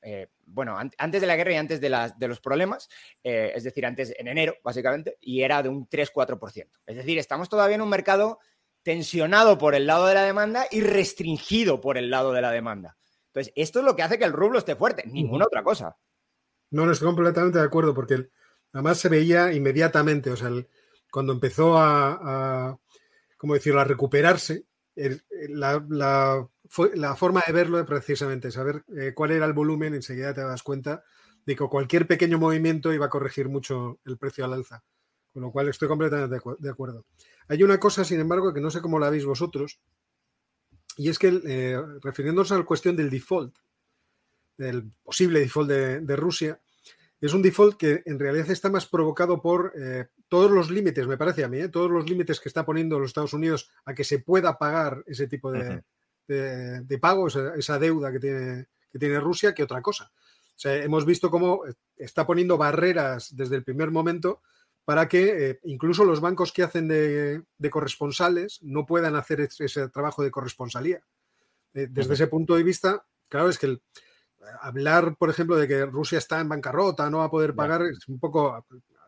eh, bueno, an antes de la guerra y antes de, las, de los problemas, es decir, antes en enero, básicamente, y era de un 3-4%. Es decir, estamos todavía en un mercado tensionado por el lado de la demanda y restringido por el lado de la demanda. Entonces, esto es lo que hace que el rublo esté fuerte, ninguna otra cosa. No, no estoy completamente de acuerdo, porque además se veía inmediatamente, o sea, el, cuando empezó a, a, ¿cómo decirlo?, a recuperarse, el, la, la, fue, la, forma de verlo es precisamente saber eh, cuál era el volumen, enseguida te das cuenta de que cualquier pequeño movimiento iba a corregir mucho el precio al alza, con lo cual estoy completamente de acuerdo. Hay una cosa, sin embargo, que no sé cómo la veis vosotros, y es que, eh, refiriéndonos a la cuestión del default, del posible default de, de, Rusia, es un default que en realidad está más provocado por eh, todos los límites, me parece a mí, ¿eh? todos los límites que está poniendo los Estados Unidos a que se pueda pagar ese tipo de, uh -huh. de, de pago, esa, esa, deuda que tiene, que tiene Rusia, que otra cosa. O sea, hemos visto cómo está poniendo barreras desde el primer momento para que eh, incluso los bancos que hacen de, de, corresponsales no puedan hacer ese, trabajo de corresponsalía. Eh, desde uh -huh. ese punto de vista, claro, es que el, hablar, por ejemplo, de que Rusia está en bancarrota, no va a poder pagar, es un poco,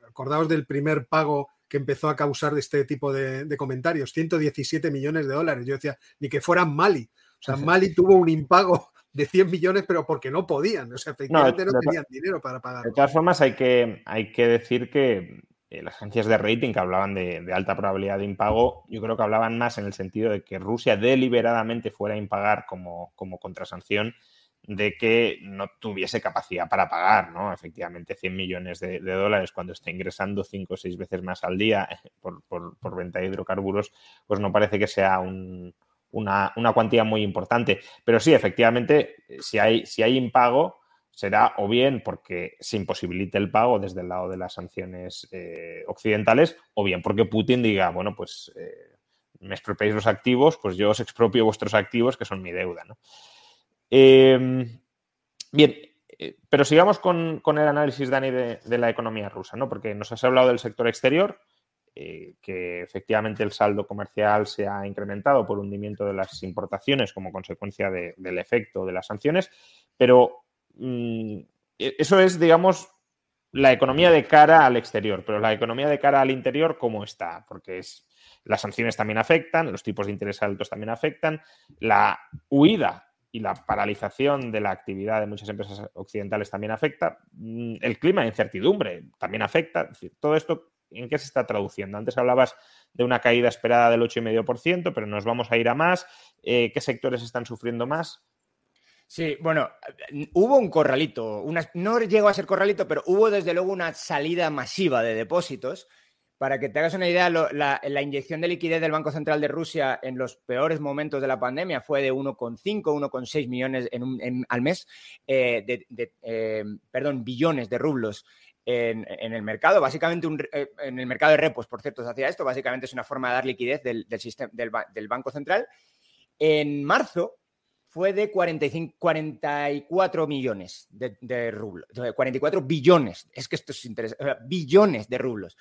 acordaos del primer pago que empezó a causar este tipo de, de, comentarios, 117 millones de dólares. Yo decía, ni que fueran Mali. O sea, Mali tuvo un impago de 100 millones, pero porque no podían. O sea, efectivamente no, no tenían dinero para pagar. De todas formas, hay que, hay que decir que eh, las agencias de rating que hablaban de, alta probabilidad de impago, yo creo que hablaban más en el sentido de que Rusia deliberadamente fuera a impagar como, como contrasanción de que no tuviese capacidad para pagar, ¿no? Efectivamente, 100 millones de, dólares cuando está ingresando 5 o 6 veces más al día por, por, por, venta de hidrocarburos, pues no parece que sea un, una, una, cuantía muy importante. Pero sí, efectivamente, si hay, si hay impago, será o bien porque se imposibilite el pago desde el lado de las sanciones eh, occidentales, o bien porque Putin diga, bueno, pues eh, me expropiáis los activos, pues yo os expropio vuestros activos, que son mi deuda, ¿no? Eh, bien, eh, pero sigamos con, con, el análisis, Dani, de, de, la economía rusa, ¿no? Porque nos has hablado del sector exterior, que efectivamente el saldo comercial se ha incrementado por hundimiento de las importaciones como consecuencia de, del efecto de las sanciones, pero eso es, digamos, la economía de cara al exterior, pero la economía de cara al interior, ¿cómo está? Porque las sanciones también afectan, los tipos de interés altos también afectan, la huida y la paralización de la actividad de muchas empresas occidentales también afecta. Mm, el clima de incertidumbre también afecta. Todo esto, ¿en qué se está traduciendo? Antes hablabas de una caída esperada del 8,5%, pero nos vamos a ir a más. Eh, ¿Qué sectores están sufriendo más? Sí, bueno, hubo un corralito, no llegó a ser corralito, pero hubo desde luego una salida masiva de depósitos. Para que te hagas una idea, la, inyección de liquidez del Banco Central de Rusia en los peores momentos de la pandemia fue de 1,5, 1,6 millones al mes, eh, de, eh, perdón, billones de rublos en, el mercado. Básicamente, eh, en el mercado de repos, por cierto, se hacía esto. Básicamente es una forma de dar liquidez del, sistema, del, Banco Central. En marzo fue de 45, 44 millones de, rublos, 44 billones, es que esto es interesante, billones de rublos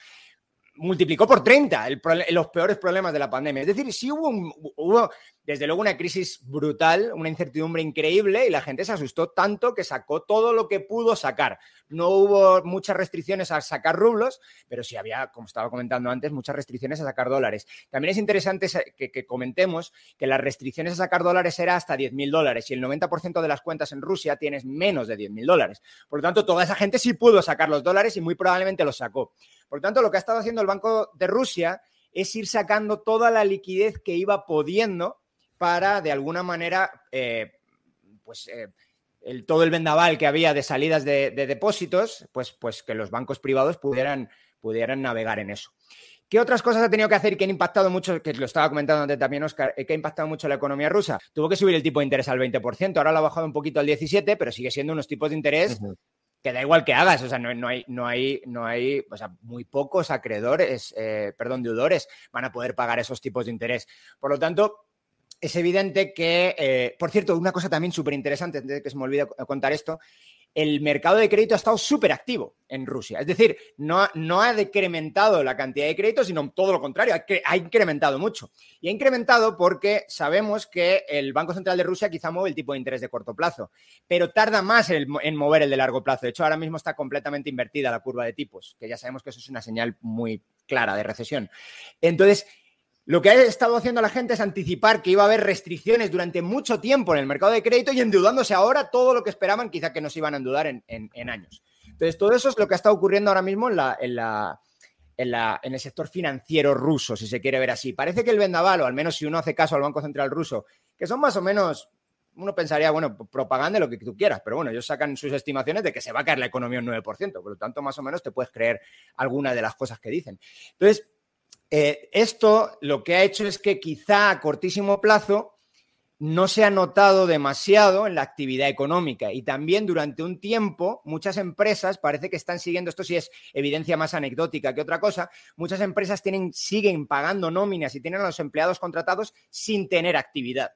multiplicó por 30 los peores problemas de la pandemia. Es decir, sí hubo, desde luego, una crisis brutal, una incertidumbre increíble y la gente se asustó tanto que sacó todo lo que pudo sacar. No hubo muchas restricciones a sacar rublos, pero sí había, como estaba comentando antes, muchas restricciones a sacar dólares. También es interesante que, comentemos que las restricciones a sacar dólares era hasta 10.000 dólares y el 90% de las cuentas en Rusia tienes menos de 10.000 dólares. Por lo tanto, toda esa gente sí pudo sacar los dólares y muy probablemente los sacó. Por lo tanto, lo que ha estado haciendo el Banco de Rusia es ir sacando toda la liquidez que iba pudiendo para, de alguna manera, eh, pues eh, todo el vendaval que había de salidas de, depósitos, pues, pues que los bancos privados pudieran, pudieran navegar en eso. ¿Qué otras cosas ha tenido que hacer que han impactado mucho, que lo estaba comentando antes también Oscar, eh, que ha impactado mucho la economía rusa? Tuvo que subir el tipo de interés al 20%, ahora lo ha bajado un poquito al 17%, pero sigue siendo unos tipos de interés que da igual que hagas, o sea, no, hay, no hay, no hay, o sea, muy pocos acreedores, perdón, deudores van a poder pagar esos tipos de interés. Por lo tanto, es evidente que, eh, por cierto, una cosa también súper interesante, antes de que se me olvide contar esto, el mercado de crédito ha estado súper activo en Rusia. Es decir, no, ha decrementado la cantidad de créditos, sino todo lo contrario, ha, ha, incrementado mucho. Y ha incrementado porque sabemos que el Banco Central de Rusia quizá mueve el tipo de interés de corto plazo, pero tarda más en, en mover el de largo plazo. De hecho, ahora mismo está completamente invertida la curva de tipos, que ya sabemos que eso es una señal muy clara de recesión. Entonces, lo que ha estado haciendo la gente es anticipar que iba a haber restricciones durante mucho tiempo en el mercado de crédito y endeudándose ahora todo lo que esperaban, quizá que nos iban a endeudar en, años. Entonces, todo eso es lo que estado ocurriendo ahora mismo en, el sector financiero ruso, si se quiere ver así. Parece que el vendaval, o al menos si uno hace caso al Banco Central ruso, que son más o menos uno pensaría, bueno, propaganda lo que tú quieras, pero bueno, ellos sacan sus estimaciones de que se va a caer la economía un 9%, por lo tanto, más o menos te puedes creer alguna de las cosas que dicen. Entonces, eh, esto lo que ha hecho es que quizá a cortísimo plazo no se ha notado demasiado en la actividad económica y también durante un tiempo muchas empresas parece que están siguiendo, esto sí es evidencia más anecdótica que otra cosa, muchas empresas tienen, siguen pagando nóminas y tienen a los empleados contratados sin tener actividad.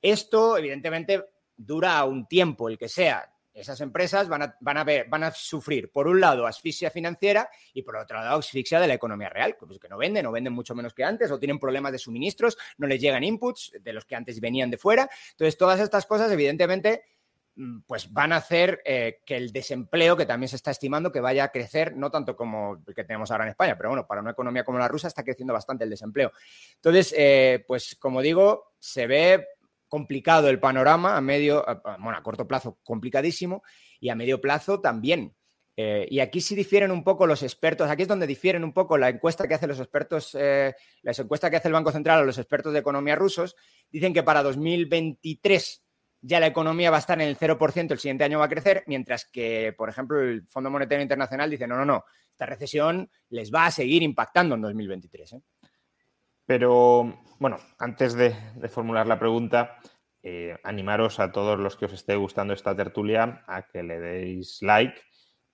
Esto evidentemente dura un tiempo, el que sea, esas empresas van a, van, a ver, van a sufrir, por un lado, asfixia financiera y por otro lado, asfixia de la economía real, pues que no venden o venden mucho menos que antes o tienen problemas de suministros, no les llegan inputs de los que antes venían de fuera. Entonces, todas estas cosas, evidentemente, mm, pues van a hacer eh, que el desempleo, que también se está estimando que vaya a crecer, no tanto como el que tenemos ahora en España, pero bueno, para una economía como la rusa está creciendo bastante el desempleo. Entonces, eh, pues como digo, se ve complicado el panorama, a medio, bueno, a corto plazo complicadísimo y a medio plazo también. Eh, y aquí sí difieren un poco los expertos, aquí es donde difieren un poco la encuesta que hacen los expertos, eh, la encuesta que hace el Banco Central o los expertos de economía rusos, dicen que para 2023 ya la economía va a estar en el 0%, el siguiente año va a crecer, mientras que, por ejemplo, el Fondo Monetario Internacional dice, no, no, no, esta recesión les va a seguir impactando en 2023. Pero, bueno, antes de, formular la pregunta, eh, animaros a todos los que os esté gustando esta tertulia a que le deis like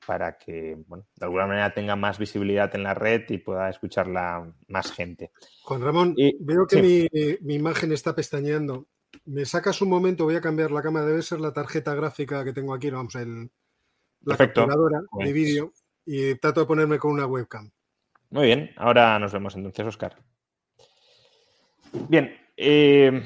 para que, bueno, de alguna manera tenga más visibilidad en la red y pueda escucharla más gente. Juan Ramón, veo que mi, imagen está pestañeando. Me sacas un momento, voy a cambiar la cámara, debe ser la tarjeta gráfica que tengo aquí, vamos, el, la capturadora de vídeo y trato de ponerme con una webcam. Muy bien, ahora nos vemos entonces, Oscar. Bien, eh,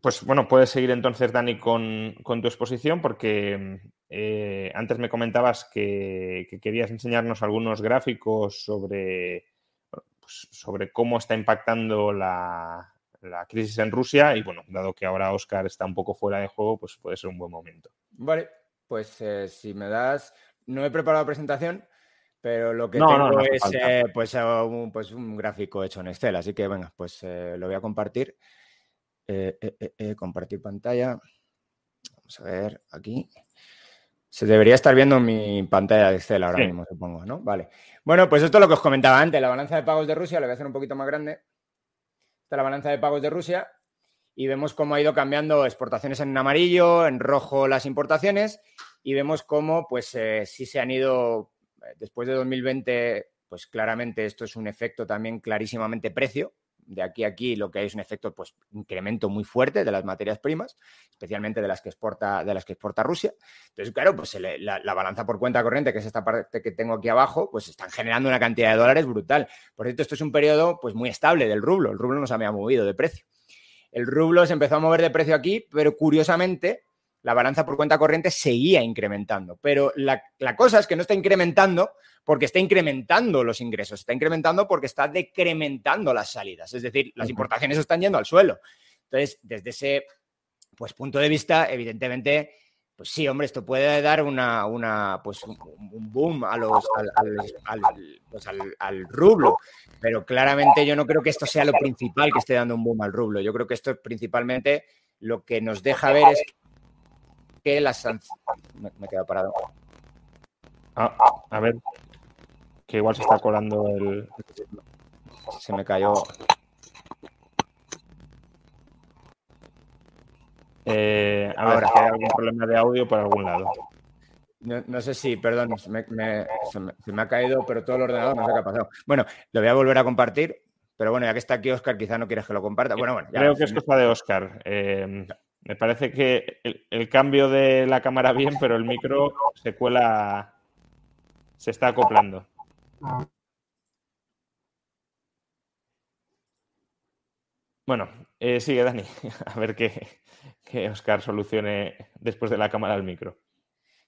pues bueno, puedes seguir entonces, Dani, con, tu exposición, porque eh, antes me comentabas que, querías enseñarnos algunos gráficos sobre, pues, sobre cómo está impactando la, crisis en Rusia y bueno, dado que ahora Oscar está un poco fuera de juego, pues puede ser un buen momento. Vale, pues eh, si me das, no he preparado presentación, pero lo que No, tengo no, no hace es eh, pues, un, pues un gráfico hecho en Excel, así que venga, pues eh, lo voy a compartir. Eh, compartir pantalla. Vamos a ver aquí. Se debería estar viendo mi pantalla de Excel ahora Sí. mismo, supongo, ¿no? Vale. Bueno, pues esto es lo que os comentaba antes, la balanza de pagos de Rusia, lo voy a hacer un poquito más grande. Esta es la balanza de pagos de Rusia y vemos cómo ha ido cambiando exportaciones en amarillo, en rojo las importaciones y vemos cómo pues eh, sí se han ido después de 2020, pues claramente esto es un efecto también clarísimamente precio. De aquí a aquí lo que hay es un efecto pues incremento muy fuerte de las materias primas, especialmente de las que exporta de las que exporta Rusia. Entonces, claro, pues la balanza por cuenta corriente, que es esta parte que tengo aquí abajo, pues están generando una cantidad de dólares brutal. Por cierto, esto es un periodo pues muy estable del rublo. El rublo no se había movido de precio. El rublo se empezó a mover de precio aquí, pero curiosamente la balanza por cuenta corriente seguía incrementando. Pero la, la cosa es que no está incrementando porque está incrementando los ingresos, está incrementando porque está decrementando las salidas. Es decir, las importaciones están yendo al suelo. Entonces, desde ese pues, punto de vista, evidentemente, pues sí, hombre, esto puede dar una, una pues, un, un boom a los, al, al- al- pues, al- al rublo, pero claramente yo no creo que esto sea lo principal que esté dando un boom al rublo. Yo creo que esto es principalmente lo que nos deja ver es que las sanciones... Me, me he quedado parado. Ah, a ver, que igual se está colando el... Se me cayó. Eh, a ver, Ahora. que hay algún problema de audio por algún lado. No, no sé si, perdón, se me, me- se me- se me ha caído, pero todo el ordenador no sé qué ha pasado. Bueno, lo voy a volver a compartir, pero bueno, ya que está aquí Oscar, quizá no quieres que lo comparta. Bueno, bueno, ya. Creo que es cosa de Oscar. Eh, me parece que el, el cambio de la cámara bien, pero el micro se cuela, se está acoplando. Bueno, eh, sigue Dani, a ver que, que Oscar solucione después de la cámara el micro.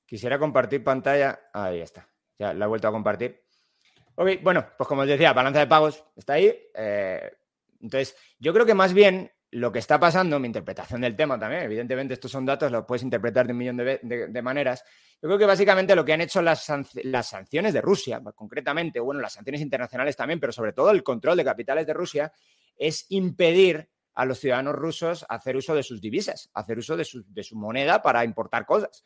Quisiera compartir pantalla. Ahí está. Ya la he vuelto a compartir. Ok, bueno, pues como os decía, balanza de pagos está ahí. Eh, entonces, yo creo que más bien lo que está pasando, mi interpretación del tema también, evidentemente estos son datos, los puedes interpretar de un millón de, de- maneras. Yo creo que básicamente lo que han hecho las, las sanciones de Rusia, concretamente, bueno, las sanciones internacionales también, pero sobre todo el control de capitales de Rusia, es impedir a los ciudadanos rusos hacer uso de sus divisas, hacer uso de su, de su moneda para importar cosas.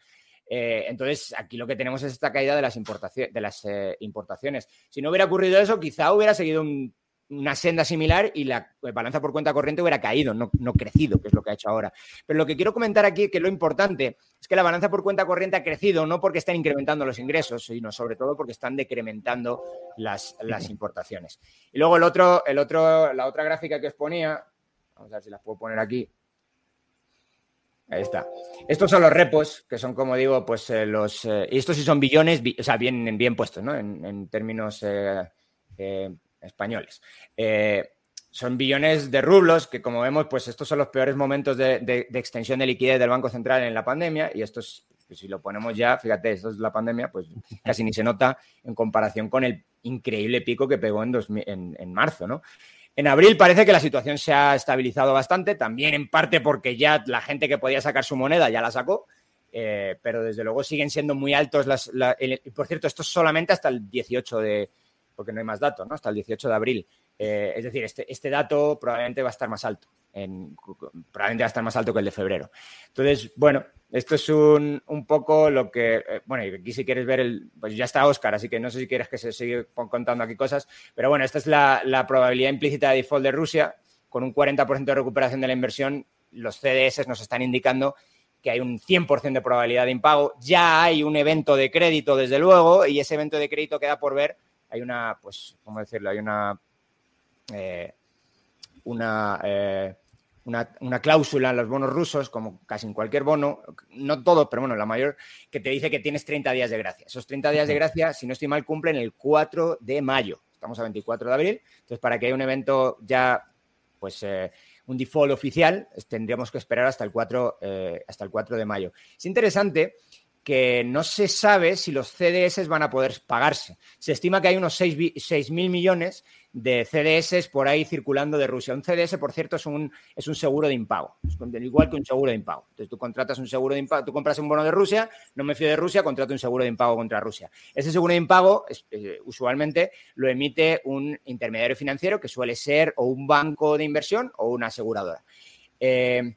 Eh, entonces, aquí lo que tenemos es esta caída de las, importaci- de las eh, importaciones. Si no hubiera ocurrido eso, quizá hubiera seguido un- una senda similar y la balanza por cuenta corriente hubiera caído, no, no crecido, que es lo que ha hecho ahora. Pero lo que quiero comentar aquí, que lo importante, es que la balanza por cuenta corriente ha crecido no porque están incrementando los ingresos, sino sobre todo porque están decrementando las, las importaciones. Y luego el otro, el otro, la otra gráfica que os ponía, vamos a ver si las puedo poner aquí. Ahí está. Estos son los repos, que son, como digo, pues eh, los. eh, estos sí son billones, bi- o sea, bien, bien puestos, ¿no? En, en términos eh, eh, españoles. Eh, son billones de rublos que, como vemos, pues estos son los peores momentos de, de- de extensión de liquidez del Banco Central en la pandemia. Y esto es, pues, si lo ponemos ya, fíjate, esto es la pandemia, pues casi ni se nota en comparación con el increíble pico que pegó en, 2000 en, en marzo, ¿no? En abril parece que la situación se ha estabilizado bastante, también en parte porque ya la gente que podía sacar su moneda ya la sacó, eh, pero desde luego siguen siendo muy altos. Las, la- el- por cierto, esto es solamente hasta el 18 de, porque no hay más datos, ¿no? Hasta el 18 de abril. Eh, es decir, este, este dato probablemente va a estar más alto, en- probablemente va a estar más alto que el de febrero. Entonces, bueno, esto es un, un poco lo que, eh, bueno, y aquí si quieres ver el, pues ya está Oscar, así que no sé si quieres que se siga contando aquí cosas, pero bueno, esta es la, la probabilidad implícita de default de Rusia, con un 40% de recuperación de la inversión, los CDS nos están indicando que hay un 100% de probabilidad de impago, ya hay un evento de crédito, desde luego, y ese evento de crédito queda por ver, hay una, pues, ¿cómo decirlo? Hay una, eh, una, eh, una, una cláusula en los bonos rusos, como casi en cualquier bono, no todos, pero bueno, la mayor, que te dice que tienes 30 días de gracia. Esos 30 días de gracia, si no estoy mal, cumplen el 4 de mayo. Estamos a 24 de abril. Entonces, para que haya un evento ya, pues, eh, un default oficial, tendríamos que esperar hasta el 4, eh, hasta el 4 de mayo. Es interesante que no se sabe si los CDS van a poder pagarse. Se estima que hay unos 6 mil millones de CDS por ahí circulando de Rusia. Un CDS, por cierto, es un, es un seguro de impago, es igual que un seguro de impago. Entonces tú contratas un seguro de impago, tú compras un bono de Rusia, no me fío de Rusia, contrato un seguro de impago contra Rusia. Ese seguro de impago eh, usualmente lo emite un intermediario financiero que suele ser o un banco de inversión o una aseguradora. Eh,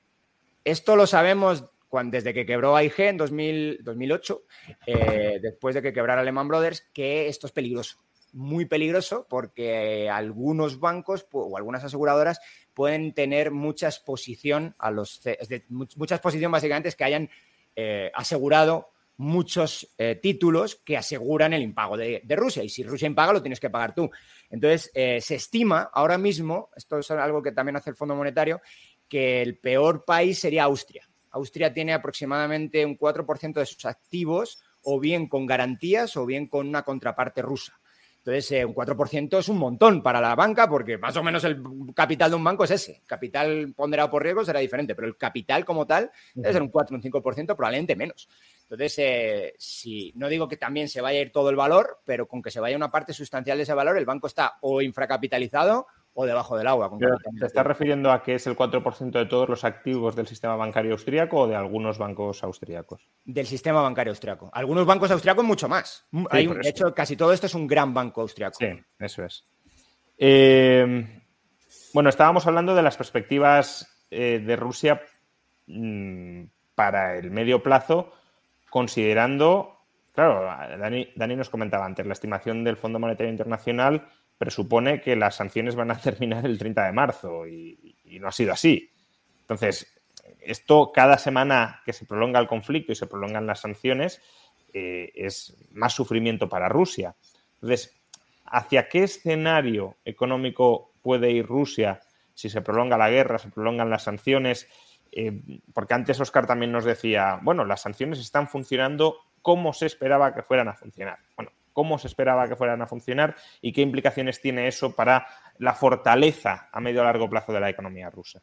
esto lo sabemos desde que quebró AIG en 2008, eh, después de que quebrara Lehman Brothers, que esto es peligroso, muy peligroso, porque algunos bancos o algunas aseguradoras pueden tener mucha exposición a los mucha exposición básicamente es que hayan eh, asegurado muchos eh, títulos que aseguran el impago de, Rusia. Y si Rusia impaga, lo tienes que pagar tú. Entonces, se estima ahora mismo, esto es algo que también hace el Fondo Monetario, que el peor país sería Austria. Austria tiene aproximadamente un 4% de sus activos o bien con garantías o bien con una contraparte rusa. Entonces, eh, un 4% es un montón para la banca porque más o menos el capital de un banco es ese. Capital ponderado por riesgo será diferente, pero el capital como tal debe ser un 4 o un 5%, probablemente menos. Entonces, eh, si no digo que también se vaya a ir todo el valor, pero con que se vaya una parte sustancial de ese valor, el banco está o infracapitalizado o debajo del agua. ¿Te estás refiriendo a que es el 4% de todos los activos del sistema bancario austríaco o de algunos bancos austríacos? Del sistema bancario austriaco. Algunos bancos austriacos mucho más. de hecho, casi todo esto es un gran banco austriaco. Sí, eso es. Eh, bueno, estábamos hablando de las perspectivas eh, de Rusia mm, para el medio plazo, considerando, claro, Dani, Dani nos comentaba antes, la estimación del Fondo Monetario Internacional presupone que las sanciones van a terminar el 30 de marzo y, no ha sido así. Entonces, esto cada semana que se prolonga el conflicto y se prolongan las sanciones eh, es más sufrimiento para Rusia. Entonces, ¿hacia qué escenario económico puede ir Rusia si se prolonga la guerra, se prolongan las sanciones? Eh, porque antes Oscar también nos decía, bueno, las sanciones están funcionando como se esperaba que fueran a funcionar. Bueno, cómo se esperaba que fueran a funcionar y qué implicaciones tiene eso para la fortaleza a medio o largo plazo de la economía rusa.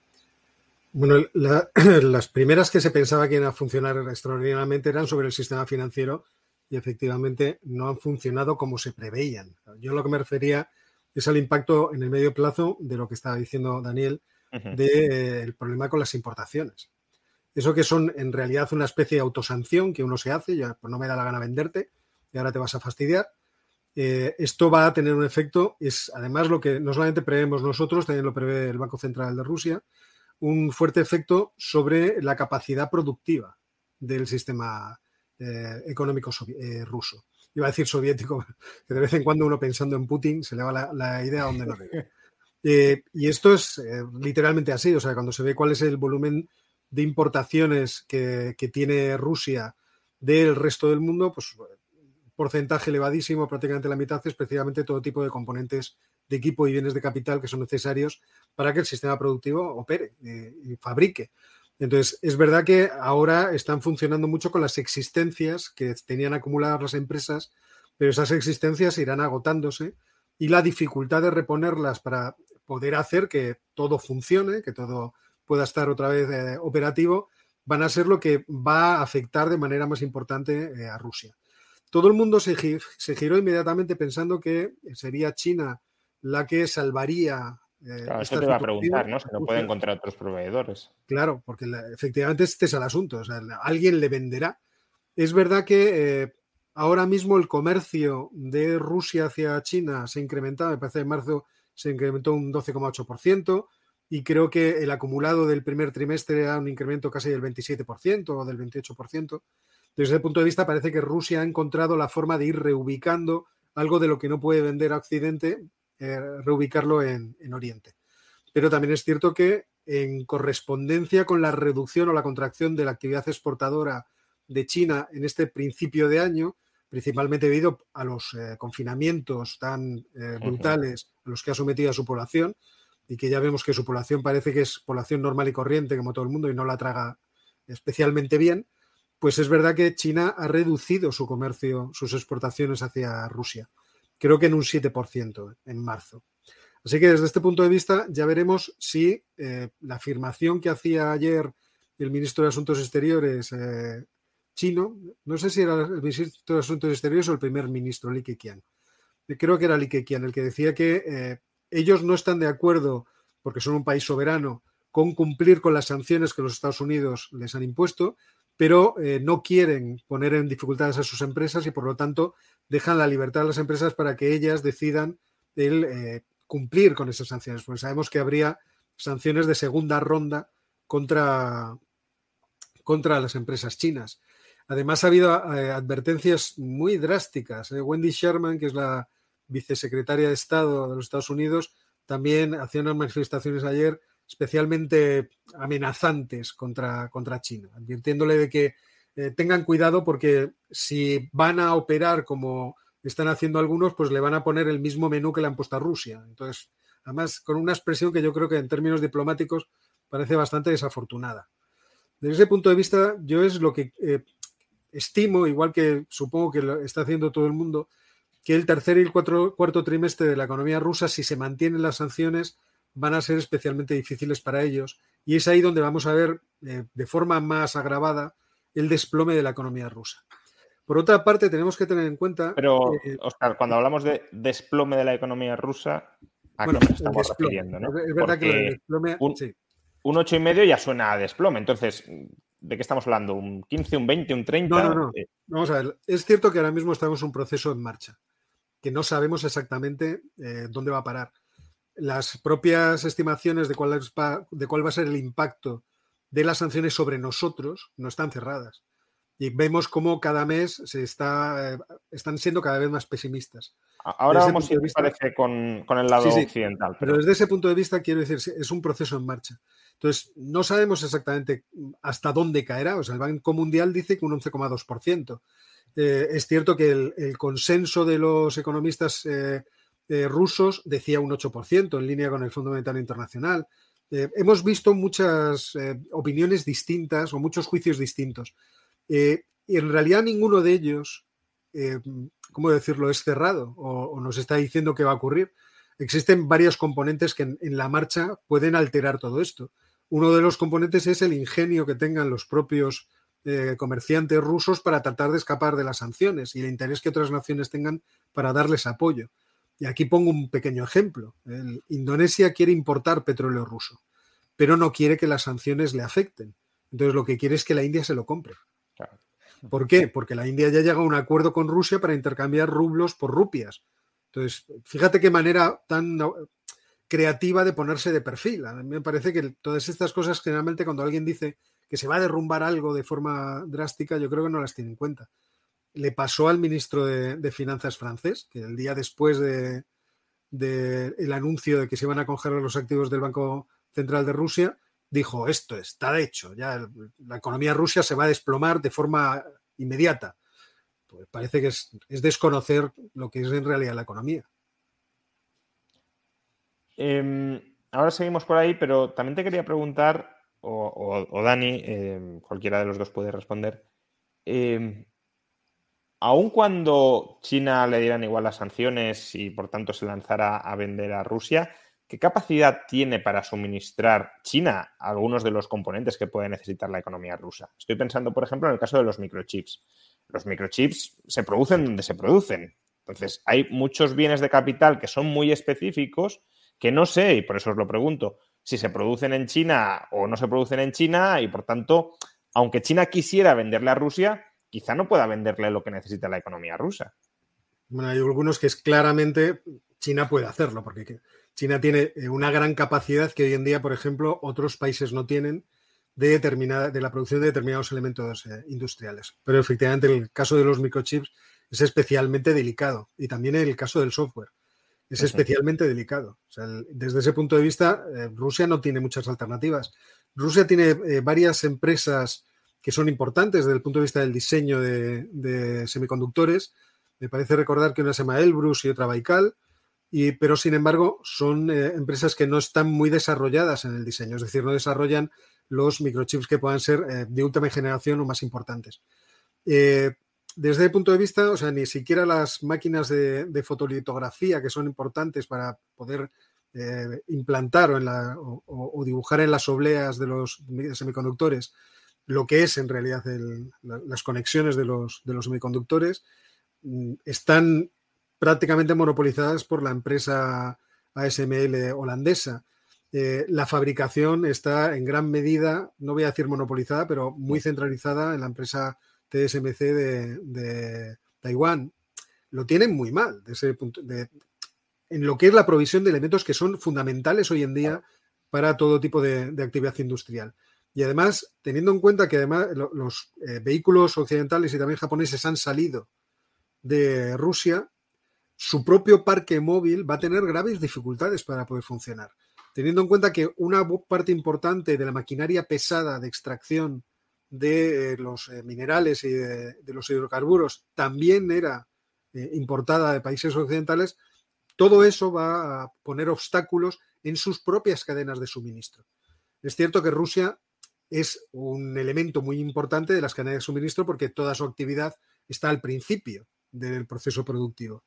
Bueno, las primeras que se pensaba que iban a funcionar extraordinariamente eran sobre el sistema financiero y efectivamente no han funcionado como se preveían. Yo lo que me refería es al impacto en el medio plazo de lo que estaba diciendo Daniel, del eh, problema con las importaciones. Eso que son en realidad una especie de autosanción que uno se hace, ya pues no me da la gana venderte, y ahora te vas a fastidiar. Eh, esto va a tener un efecto, es además lo que no solamente prevemos nosotros, también lo prevé el Banco Central de Rusia, un fuerte efecto sobre la capacidad productiva del sistema eh, económico eh, ruso. Iba a decir soviético, que de vez en cuando uno pensando en Putin se le va la, idea a donde no debe. y esto es literalmente así, o sea, cuando se ve cuál es el volumen de importaciones que, que tiene Rusia del resto del mundo, pues porcentaje elevadísimo, prácticamente la mitad, es precisamente todo tipo de componentes de equipo y bienes de capital que son necesarios para que el sistema productivo opere eh, y fabrique. Entonces, es verdad que ahora están funcionando mucho con las existencias que tenían acumuladas las empresas, pero esas existencias irán agotándose y la dificultad de reponerlas para poder hacer que todo funcione, que todo pueda estar otra vez eh, operativo, van a ser lo que va a afectar de manera más importante eh, a Rusia todo el mundo se, giró inmediatamente pensando que sería China la que salvaría. Eh, claro, eso te iba a preguntar, ¿no? Si no puede encontrar otros proveedores. Claro, porque efectivamente este es el asunto. O sea, alguien le venderá. Es verdad que eh, ahora mismo el comercio de Rusia hacia China se ha incrementado, me parece en marzo se incrementó un 12,8% y creo que el acumulado del primer trimestre era un incremento casi del 27% o del 28%. Desde ese punto de vista, parece que Rusia ha encontrado la forma de ir reubicando algo de lo que no puede vender a Occidente, eh, reubicarlo en, Oriente. Pero también es cierto que en correspondencia con la reducción o la contracción de la actividad exportadora de China en este principio de año, principalmente debido a los eh, confinamientos tan eh, brutales a los que ha sometido a su población, y que ya vemos que su población parece que es población normal y corriente, como todo el mundo, y no la traga especialmente bien, pues es verdad que China ha reducido su comercio, sus exportaciones hacia Rusia. Creo que en un 7% en marzo. Así que desde este punto de vista ya veremos si eh, la afirmación que hacía ayer el ministro de Asuntos Exteriores, eh, chino, no sé si era el ministro de Asuntos Exteriores o el primer ministro, Li Keqiang. Creo que era Li Keqiang el que decía que eh, ellos no están de acuerdo, porque son un país soberano, con cumplir con las sanciones que los Estados Unidos les han impuesto, pero eh, no quieren poner en dificultades a sus empresas y por lo tanto dejan la libertad a las empresas para que ellas decidan el eh, cumplir con esas sanciones. Porque sabemos que habría sanciones de segunda ronda contra, contra las empresas chinas. Además, ha habido eh, advertencias muy drásticas. Wendy Sherman, que es la vicesecretaria de Estado de los Estados Unidos, también hacía unas manifestaciones ayer especialmente amenazantes contra, contra China, advirtiéndole de que eh, tengan cuidado porque si van a operar como están haciendo algunos, pues le van a poner el mismo menú que le han puesto a Rusia. Entonces, además, con una expresión que yo creo que en términos diplomáticos parece bastante desafortunada. Desde ese punto de vista, yo es lo que eh, estimo, igual que supongo que lo está haciendo todo el mundo, que el tercer y el cuarto trimestre de la economía rusa, si se mantienen las sanciones, van a ser especialmente difíciles para ellos. Y es ahí donde vamos a ver eh, de forma más agravada el desplome de la economía rusa. Por otra parte, tenemos que tener en cuenta. Pero, Oscar, cuando hablamos de desplome de la economía rusa, ¿a qué nos estamos refiriendo? Es verdad que el desplome. Un, sí. un 8,5 ya suena a desplome. Entonces, ¿de qué estamos hablando? ¿Un 15, un 20, un 30? No, no, no. Vamos a ver. Es cierto que ahora mismo estamos en un proceso en marcha, que no sabemos exactamente eh, dónde va a parar las propias estimaciones de cuál, de cuál va a ser el impacto de las sanciones sobre nosotros no están cerradas. Y vemos cómo cada mes se está, eh, están siendo cada vez más pesimistas. Ahora vamos, si vista, parece, con, con, el lado sí, sí, occidental. Pero... pero... desde ese punto de vista, quiero decir, es un proceso en marcha. Entonces, no sabemos exactamente hasta dónde caerá. O sea, el Banco Mundial dice que un 11,2%. Eh, es cierto que el, el, consenso de los economistas eh, eh, rusos decía un 8%, en línea con el Fondo Monetario Internacional. Eh, hemos visto muchas eh, opiniones distintas o muchos juicios distintos. y en realidad ninguno de ellos, ¿cómo decirlo?, es cerrado o, nos está diciendo qué va a ocurrir. Existen varios componentes que en, la marcha pueden alterar todo esto. Uno de los componentes es el ingenio que tengan los propios comerciantes rusos para tratar de escapar de las sanciones y el interés que otras naciones tengan para darles apoyo. Y aquí pongo un pequeño ejemplo. El Indonesia quiere importar petróleo ruso, pero no quiere que las sanciones le afecten. Entonces lo que quiere es que la India se lo compre. Claro. ¿Por qué? Porque la India ya llega a un acuerdo con Rusia para intercambiar rublos por rupias. Entonces, fíjate qué manera tan creativa de ponerse de perfil. A mí me parece que todas estas cosas, generalmente cuando alguien dice que se va a derrumbar algo de forma drástica, yo creo que no las tiene en cuenta le pasó al ministro de, Finanzas francés, que el día después de, anuncio de que se iban a congelar los activos del Banco Central de Rusia, dijo, esto está hecho, ya la economía rusa se va a desplomar de forma inmediata. Pues parece que es, es desconocer lo que es en realidad la economía. Eh, ahora seguimos por ahí, pero también te quería preguntar, o, Dani, eh, cualquiera de los dos puede responder, eh, aun cuando China le dieran igual las sanciones y por tanto se lanzara a vender a Rusia, ¿qué capacidad tiene para suministrar China algunos de los componentes que puede necesitar la economía rusa? Estoy pensando, por ejemplo, en el caso de los microchips. Los microchips se producen donde se producen. Entonces, hay muchos bienes de capital que son muy específicos que no sé, y por eso os lo pregunto, si se producen en China o no se producen en China y por tanto, aunque China quisiera venderle a Rusia, quizá no pueda venderle lo que necesita la economía rusa. Bueno, hay algunos que es claramente China puede hacerlo, porque China tiene eh, una gran capacidad que hoy en día, por ejemplo, otros países no tienen de, determinada, de la producción de determinados elementos eh, industriales. Pero efectivamente el caso de los microchips es especialmente delicado y también el caso del software es especialmente delicado. O sea, el, desde ese punto de vista, eh, Rusia no tiene muchas alternativas. Rusia tiene eh, varias empresas que son importantes desde el punto de vista del diseño de, semiconductores. Me parece recordar que una se llama Elbrus y otra Baikal, pero sin embargo son eh, empresas que no están muy desarrolladas en el diseño, es decir, no desarrollan los microchips que puedan ser eh, de última generación o más importantes. Eh, desde el punto de vista, o sea, ni siquiera las máquinas de, fotolitografía que son importantes para poder implantar o, dibujar en las obleas de los semiconductores lo que es en realidad el, las conexiones de los, de los semiconductores, mm, están prácticamente monopolizadas por la empresa ASML holandesa. Eh, la fabricación está en gran medida, no voy a decir monopolizada, pero muy centralizada en la empresa TSMC de, de Taiwán. Lo tienen muy mal desde ese punto de, en lo que es la provisión de elementos que son fundamentales hoy en día para todo tipo de, de actividad industrial. Y además, teniendo en cuenta que además lo, los eh, vehículos occidentales y también japoneses han salido de Rusia, su propio parque móvil va a tener graves dificultades para poder funcionar. Teniendo en cuenta que una parte importante de la maquinaria pesada de extracción de eh, los eh, minerales y de, los hidrocarburos también era importada de países occidentales, todo eso va a poner obstáculos en sus propias cadenas de suministro. Es cierto que Rusia es un elemento muy importante de las cadenas de suministro porque toda su actividad está al principio del proceso productivo.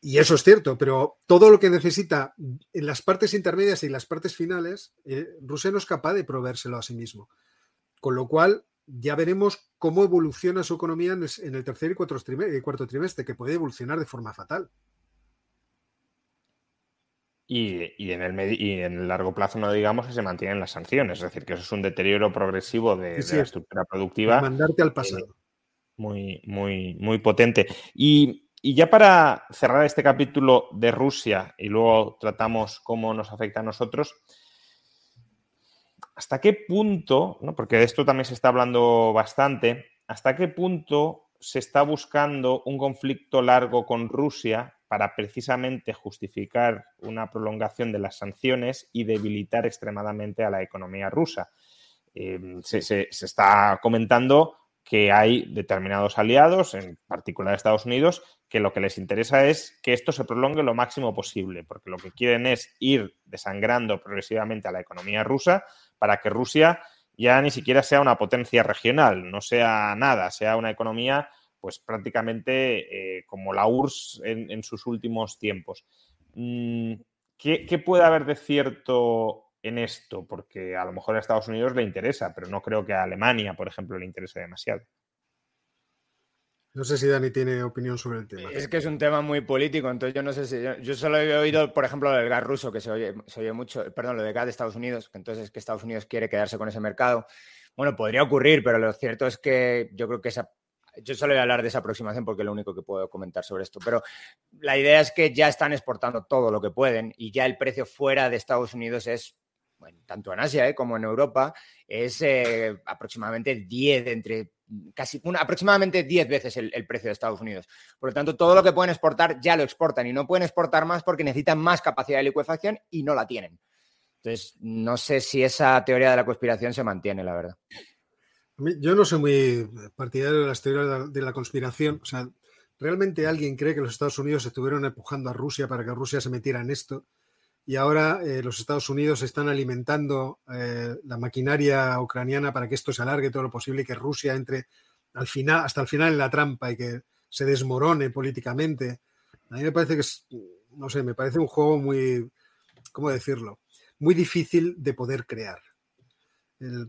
Y eso es cierto, pero todo lo que necesita en las partes intermedias y las partes finales, eh, Rusia no es capaz de proveérselo a sí mismo. Con lo cual, ya veremos cómo evoluciona su economía en el tercer y trimestre, cuarto trimestre que puede evolucionar de forma fatal. Y, y, en el y, en el largo plazo no digamos que se mantienen las sanciones, es decir, que eso es un deterioro progresivo de, sí, de la estructura productiva. Mandarte al pasado. Eh, muy, muy, muy potente. Y, y, ya para cerrar este capítulo de Rusia y luego tratamos cómo nos afecta a nosotros, ¿hasta qué punto, ¿no? porque de esto también se está hablando bastante, hasta qué punto se está buscando un conflicto largo con Rusia para precisamente justificar una prolongación de las sanciones y debilitar extremadamente a la economía rusa. Eh, se, se, se, está comentando que hay determinados aliados, en particular Estados Unidos, que lo que les interesa es que esto se prolongue lo máximo posible, porque lo que quieren es ir desangrando progresivamente a la economía rusa para que Rusia ya ni siquiera sea una potencia regional, no sea nada, sea una economía pues prácticamente eh, como la URSS en, en, sus últimos tiempos. Mm, ¿Qué, ¿Qué, puede haber de cierto en esto? Porque a lo mejor a Estados Unidos le interesa, pero no creo que a Alemania, por ejemplo, le interese demasiado. No sé si Dani tiene opinión sobre el tema. Es que es un tema muy político, entonces yo no sé si. Yo, yo solo he oído, por ejemplo, lo del gas ruso, que se oye, se oye mucho, perdón, lo del gas de Estados Unidos, que entonces es que Estados Unidos quiere quedarse con ese mercado. Bueno, podría ocurrir, pero lo cierto es que yo creo que esa yo solo voy a hablar de esa aproximación porque es lo único que puedo comentar sobre esto, pero la idea es que ya están exportando todo lo que pueden y ya el precio fuera de Estados Unidos es, tanto en Asia ¿eh? como en Europa, es eh, aproximadamente 10, entre casi aproximadamente 10 veces el, el, precio de Estados Unidos. Por lo tanto, todo lo que pueden exportar ya lo exportan y no pueden exportar más porque necesitan más capacidad de liquefacción y no la tienen. Entonces, no sé si esa teoría de la conspiración se mantiene, la verdad. Yo no soy muy partidario de las teorías de la conspiración. O sea, ¿realmente alguien cree que los Estados Unidos estuvieron empujando a Rusia para que Rusia se metiera en esto? Y ahora eh, los Estados Unidos están alimentando eh, la maquinaria ucraniana para que esto se alargue todo lo posible y que Rusia entre al final, hasta el final en la trampa y que se desmorone políticamente. A mí me parece que es, no sé, me parece un juego muy, ¿cómo decirlo? Muy difícil de poder crear.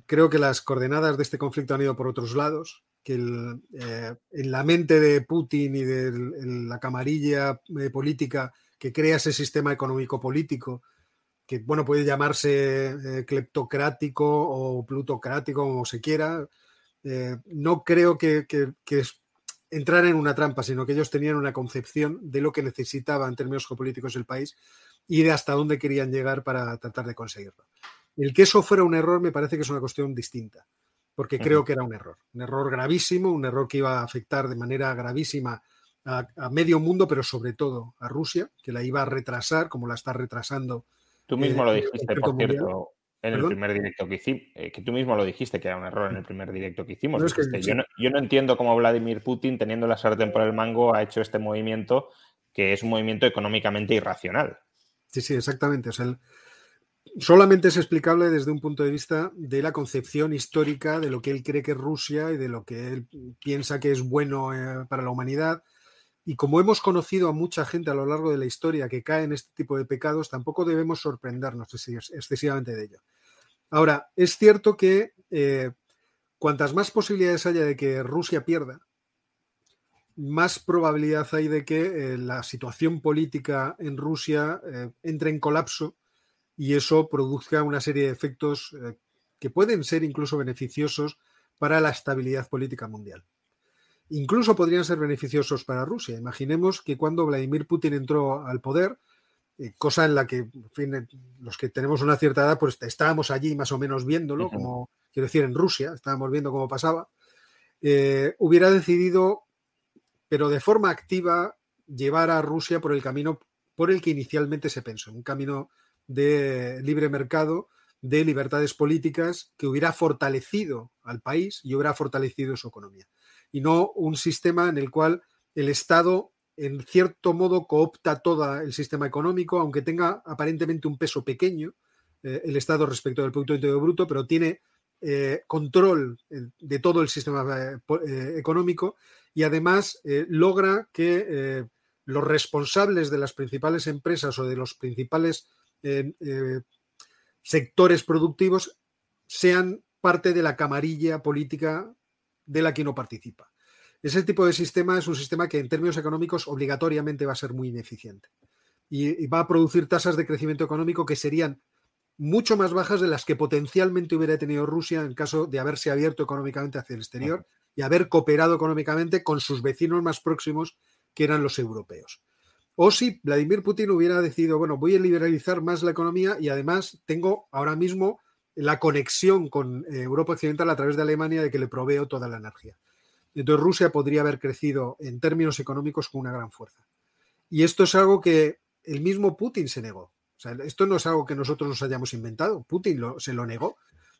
Creo que las coordenadas de este conflicto han ido por otros lados, que eh, en la mente de Putin y de la camarilla eh, política que crea ese sistema económico-político, que bueno, puede llamarse eh, cleptocrático o plutocrático, como se quiera, eh, no creo que, que, que entrar en una trampa, sino que ellos tenían una concepción de lo que necesitaba en términos geopolíticos el país y de hasta dónde querían llegar para tratar de conseguirlo. El que eso fuera un error me parece que es una cuestión distinta, porque creo que era un error, un error gravísimo, un error que iba a afectar de manera gravísima a, a medio mundo, pero sobre todo a Rusia, que la iba a retrasar, como la está retrasando. Tú mismo eh, lo dijiste, por cierto, en ¿Perdón? el primer directo que hicimos, eh, que tú mismo lo dijiste que era un error en el primer directo que hicimos. No, es que, sí. yo, no, yo, no, entiendo cómo Vladimir Putin, teniendo la sartén por el mango, ha hecho este movimiento que es un movimiento económicamente irracional. Sí, sí, exactamente. O sea, el, solamente es explicable desde un punto de vista de la concepción histórica de lo que él cree que es Rusia y de lo que él piensa que es bueno eh, para la humanidad. Y como hemos conocido a mucha gente a lo largo de la historia que cae en este tipo de pecados, tampoco debemos sorprendernos excesivamente de ello. Ahora, es cierto que eh, cuantas más posibilidades haya de que Rusia pierda, más probabilidad hay de que eh, la situación política en Rusia entre en colapso y eso produzca una serie de efectos eh, que pueden ser incluso beneficiosos para la estabilidad política mundial. Incluso podrían ser beneficiosos para Rusia. Imaginemos que cuando Vladimir Putin entró al poder, cosa en la que en fin, los que tenemos una cierta edad, pues estábamos allí más o menos viéndolo, como quiero decir, en Rusia, estábamos viendo cómo pasaba, hubiera decidido pero de forma activa llevar a Rusia por el camino por el que inicialmente se pensó, un camino de libre mercado, de libertades políticas que hubiera fortalecido al país y hubiera fortalecido su economía. Y no un sistema en el cual el Estado, en cierto modo, coopta todo el sistema económico, aunque tenga aparentemente un peso pequeño, eh, el Estado respecto del Producto Interior Bruto, pero tiene eh, control eh, de todo el sistema económico y además logra que los responsables de las principales empresas o de los principales eh, sectores productivos sean parte de la camarilla política de la que no participa. Ese tipo de sistema es un sistema que en términos económicos obligatoriamente va a ser muy ineficiente y, va a producir tasas de crecimiento económico que serían mucho más bajas de las que potencialmente hubiera tenido Rusia en caso de haberse abierto económicamente hacia el exterior y haber cooperado económicamente con sus vecinos más próximos, que eran los europeos. O si Vladimir Putin hubiera decidido, bueno, voy a liberalizar más la economía y además tengo ahora mismo la conexión con eh, Europa Occidental a través de Alemania de que le proveo toda la energía. Entonces Rusia podría haber crecido en términos económicos con una gran fuerza. Y esto es algo que el mismo Putin se negó. O sea, esto no es algo que nosotros nos hayamos inventado. Putin se lo negó.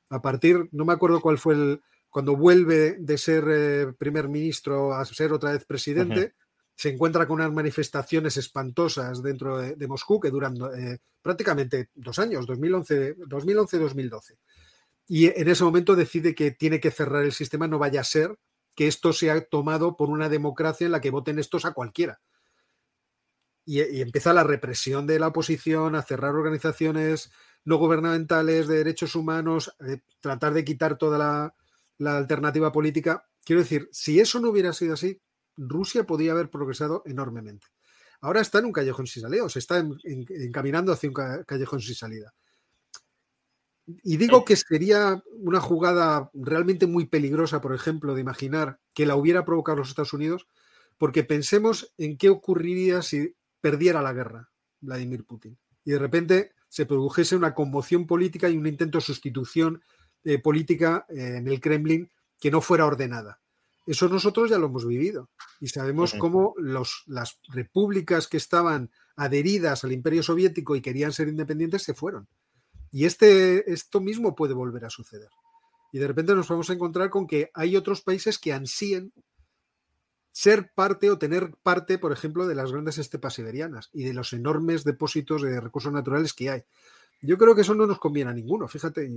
A partir, no me acuerdo cuál fue el, cuando vuelve de ser eh, primer ministro a ser otra vez presidente, se encuentra con unas manifestaciones espantosas dentro de, Moscú que duran eh, prácticamente dos años, 2011-2012. Y en ese momento decide que tiene que cerrar el sistema, no vaya a ser que esto sea tomado por una democracia en la que voten estos a cualquiera. Y, empieza la represión de la oposición, a cerrar organizaciones no gubernamentales de derechos humanos, eh, tratar de quitar toda la, la alternativa política. Quiero decir, si eso no hubiera sido así, Rusia podría haber progresado enormemente. Ahora está en un callejón sin salida, o se está encaminando hacia un callejón sin salida. Y digo que sería una jugada realmente muy peligrosa, por ejemplo, de imaginar que la hubiera provocado los Estados Unidos, porque pensemos en qué ocurriría si perdiera la guerra Vladimir Putin y de repente se produjese una conmoción política y un intento de sustitución eh, política eh, en el Kremlin que no fuera ordenada. Eso nosotros ya lo hemos vivido y sabemos cómo los, las repúblicas que estaban adheridas al imperio soviético y querían ser independientes se fueron. Y este, esto mismo puede volver a suceder. Y de repente nos vamos a encontrar con que hay otros países que ansíen ser parte o tener parte, por ejemplo, de las grandes estepas siberianas y de los enormes depósitos de recursos naturales que hay. Yo creo que eso no nos conviene a ninguno. Fíjate,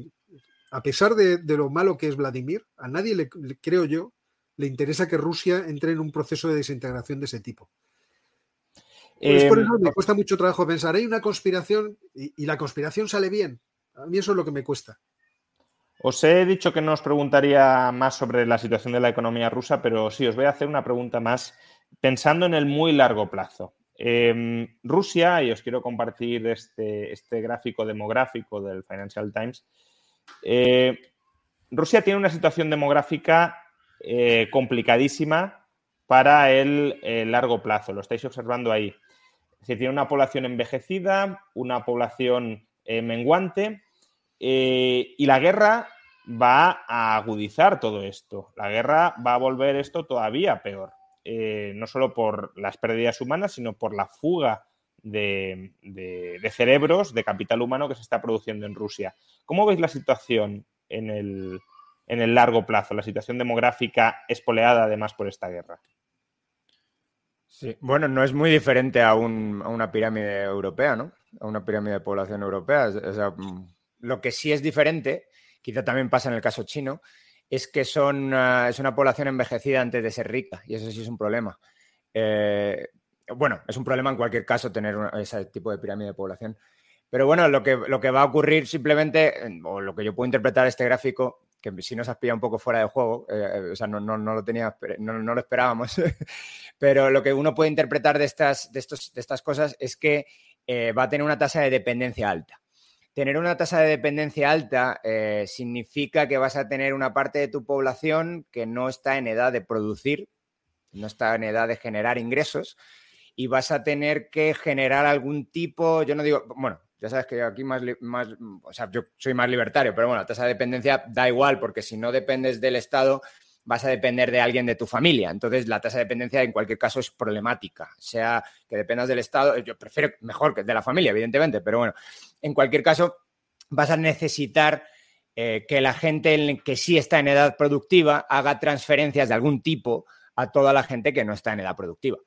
a pesar de, lo malo que es Vladimir, a nadie le, creo yo le interesa que Rusia entre en un proceso de desintegración de ese tipo. Pues por em, eso me cuesta mucho trabajo pensar, hay una conspiración y, la conspiración sale bien. A mí eso es lo que me cuesta. Os he dicho que no os preguntaría más sobre la situación de la economía rusa, pero sí, os voy a hacer una pregunta más pensando en el muy largo plazo. Em, Rusia, y os quiero compartir este, este gráfico demográfico del Financial Times, eh, Rusia tiene una situación demográfica eh, complicadísima para el, largo plazo, lo estáis observando ahí. tiene una población envejecida, una población eh, menguante y la guerra va a agudizar todo esto. La guerra va a volver esto todavía peor, no solo por las pérdidas humanas, sino por la fuga de, cerebros, de capital humano que se está produciendo en Rusia. ¿Cómo veis la situación en el, largo plazo, la situación demográfica espoleada además por esta guerra? Sí, bueno, no es muy diferente a, una pirámide europea, ¿no? A una pirámide de población europea. Mm, lo que sí es diferente, quizá también pasa en el caso chino, es que son, es una población envejecida antes de ser rica, y eso sí es un problema. Eh, bueno, es un problema en cualquier caso tener ese tipo de pirámide de población. Pero bueno, lo que, lo que va a ocurrir simplemente, o lo que yo puedo interpretar este gráfico, que si nos has pillado un poco fuera de juego, o sea, no, lo tenía, no, lo esperábamos, pero lo que uno puede interpretar de estas, de estos, de estas cosas es que va a tener una tasa de dependencia alta. Tener una tasa de dependencia alta eh, significa que vas a tener una parte de tu población que no está en edad de producir, no está en edad de generar ingresos y vas a tener que generar algún tipo, yo no digo, bueno, ya sabes que aquí más, más, o sea, yo soy más libertario, pero bueno, la tasa de dependencia da igual porque si no dependes del Estado, vas a depender de alguien de tu familia. Entonces, la tasa de dependencia en cualquier caso es problemática. Sea que dependas del Estado, yo prefiero mejor que de la familia, evidentemente, pero bueno, en cualquier caso, vas a necesitar eh, que la gente que sí está en edad productiva haga transferencias de algún tipo a toda la gente que no está en edad productiva.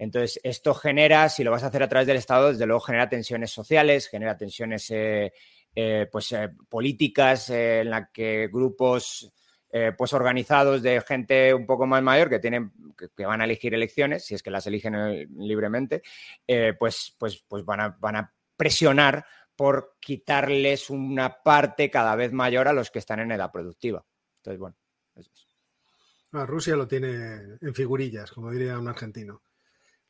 Entonces, esto genera, si lo vas a hacer a través del Estado, desde luego genera tensiones sociales, genera tensiones eh, eh, pues, políticas en las que grupos eh, pues organizados de gente un poco más mayor que tienen que, van a elegir elecciones, si es que las eligen eh, libremente, eh, pues, pues, pues van, a, van a presionar por quitarles una parte cada vez mayor a los que están en edad productiva. Entonces, bueno, eso es. Ah, Rusia lo tiene en figurillas, como diría un argentino.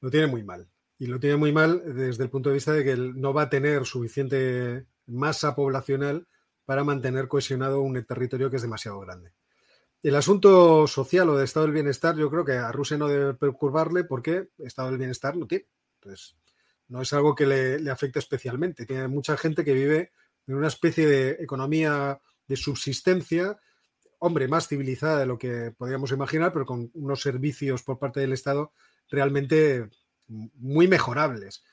Lo tiene muy mal. Y lo tiene muy mal desde el punto de vista de que no va a tener suficiente masa poblacional para mantener cohesionado un territorio que es demasiado grande. El asunto social o de estado del bienestar, yo creo que a Rusia no debe preocuparle porque estado del bienestar lo tiene. Entonces, no es algo que le, le afecte especialmente. Tiene mucha gente que vive en una especie de economía de subsistencia, hombre, más civilizada de lo que podríamos imaginar, pero con unos servicios por parte del Estado realmente muy mejorables,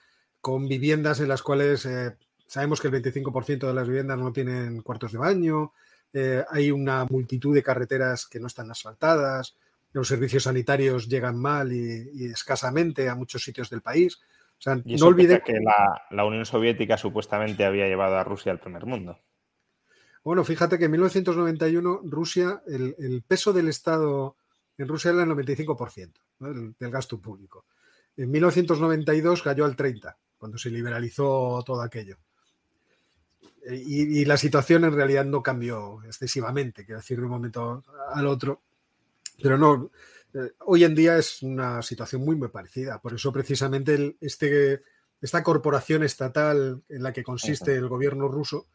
con viviendas en las cuales eh, sabemos que el 25% de las viviendas no tienen cuartos de baño, eh, hay una multitud de carreteras que no están asfaltadas, los servicios sanitarios llegan mal y, escasamente a muchos sitios del país. no olvide que la, Unión Soviética supuestamente había llevado a Rusia al primer mundo. Bueno, fíjate que en 1991 Rusia, el, peso del Estado en Rusia era el 95% del gasto público. En 1992 cayó al 30%, cuando se liberalizó todo aquello y, la situación en realidad no cambió excesivamente, quiero decir, de un momento al otro. Pero no, eh, hoy en día es una situación muy, muy parecida. Por eso precisamente este, esta corporación estatal en la que consiste el gobierno ruso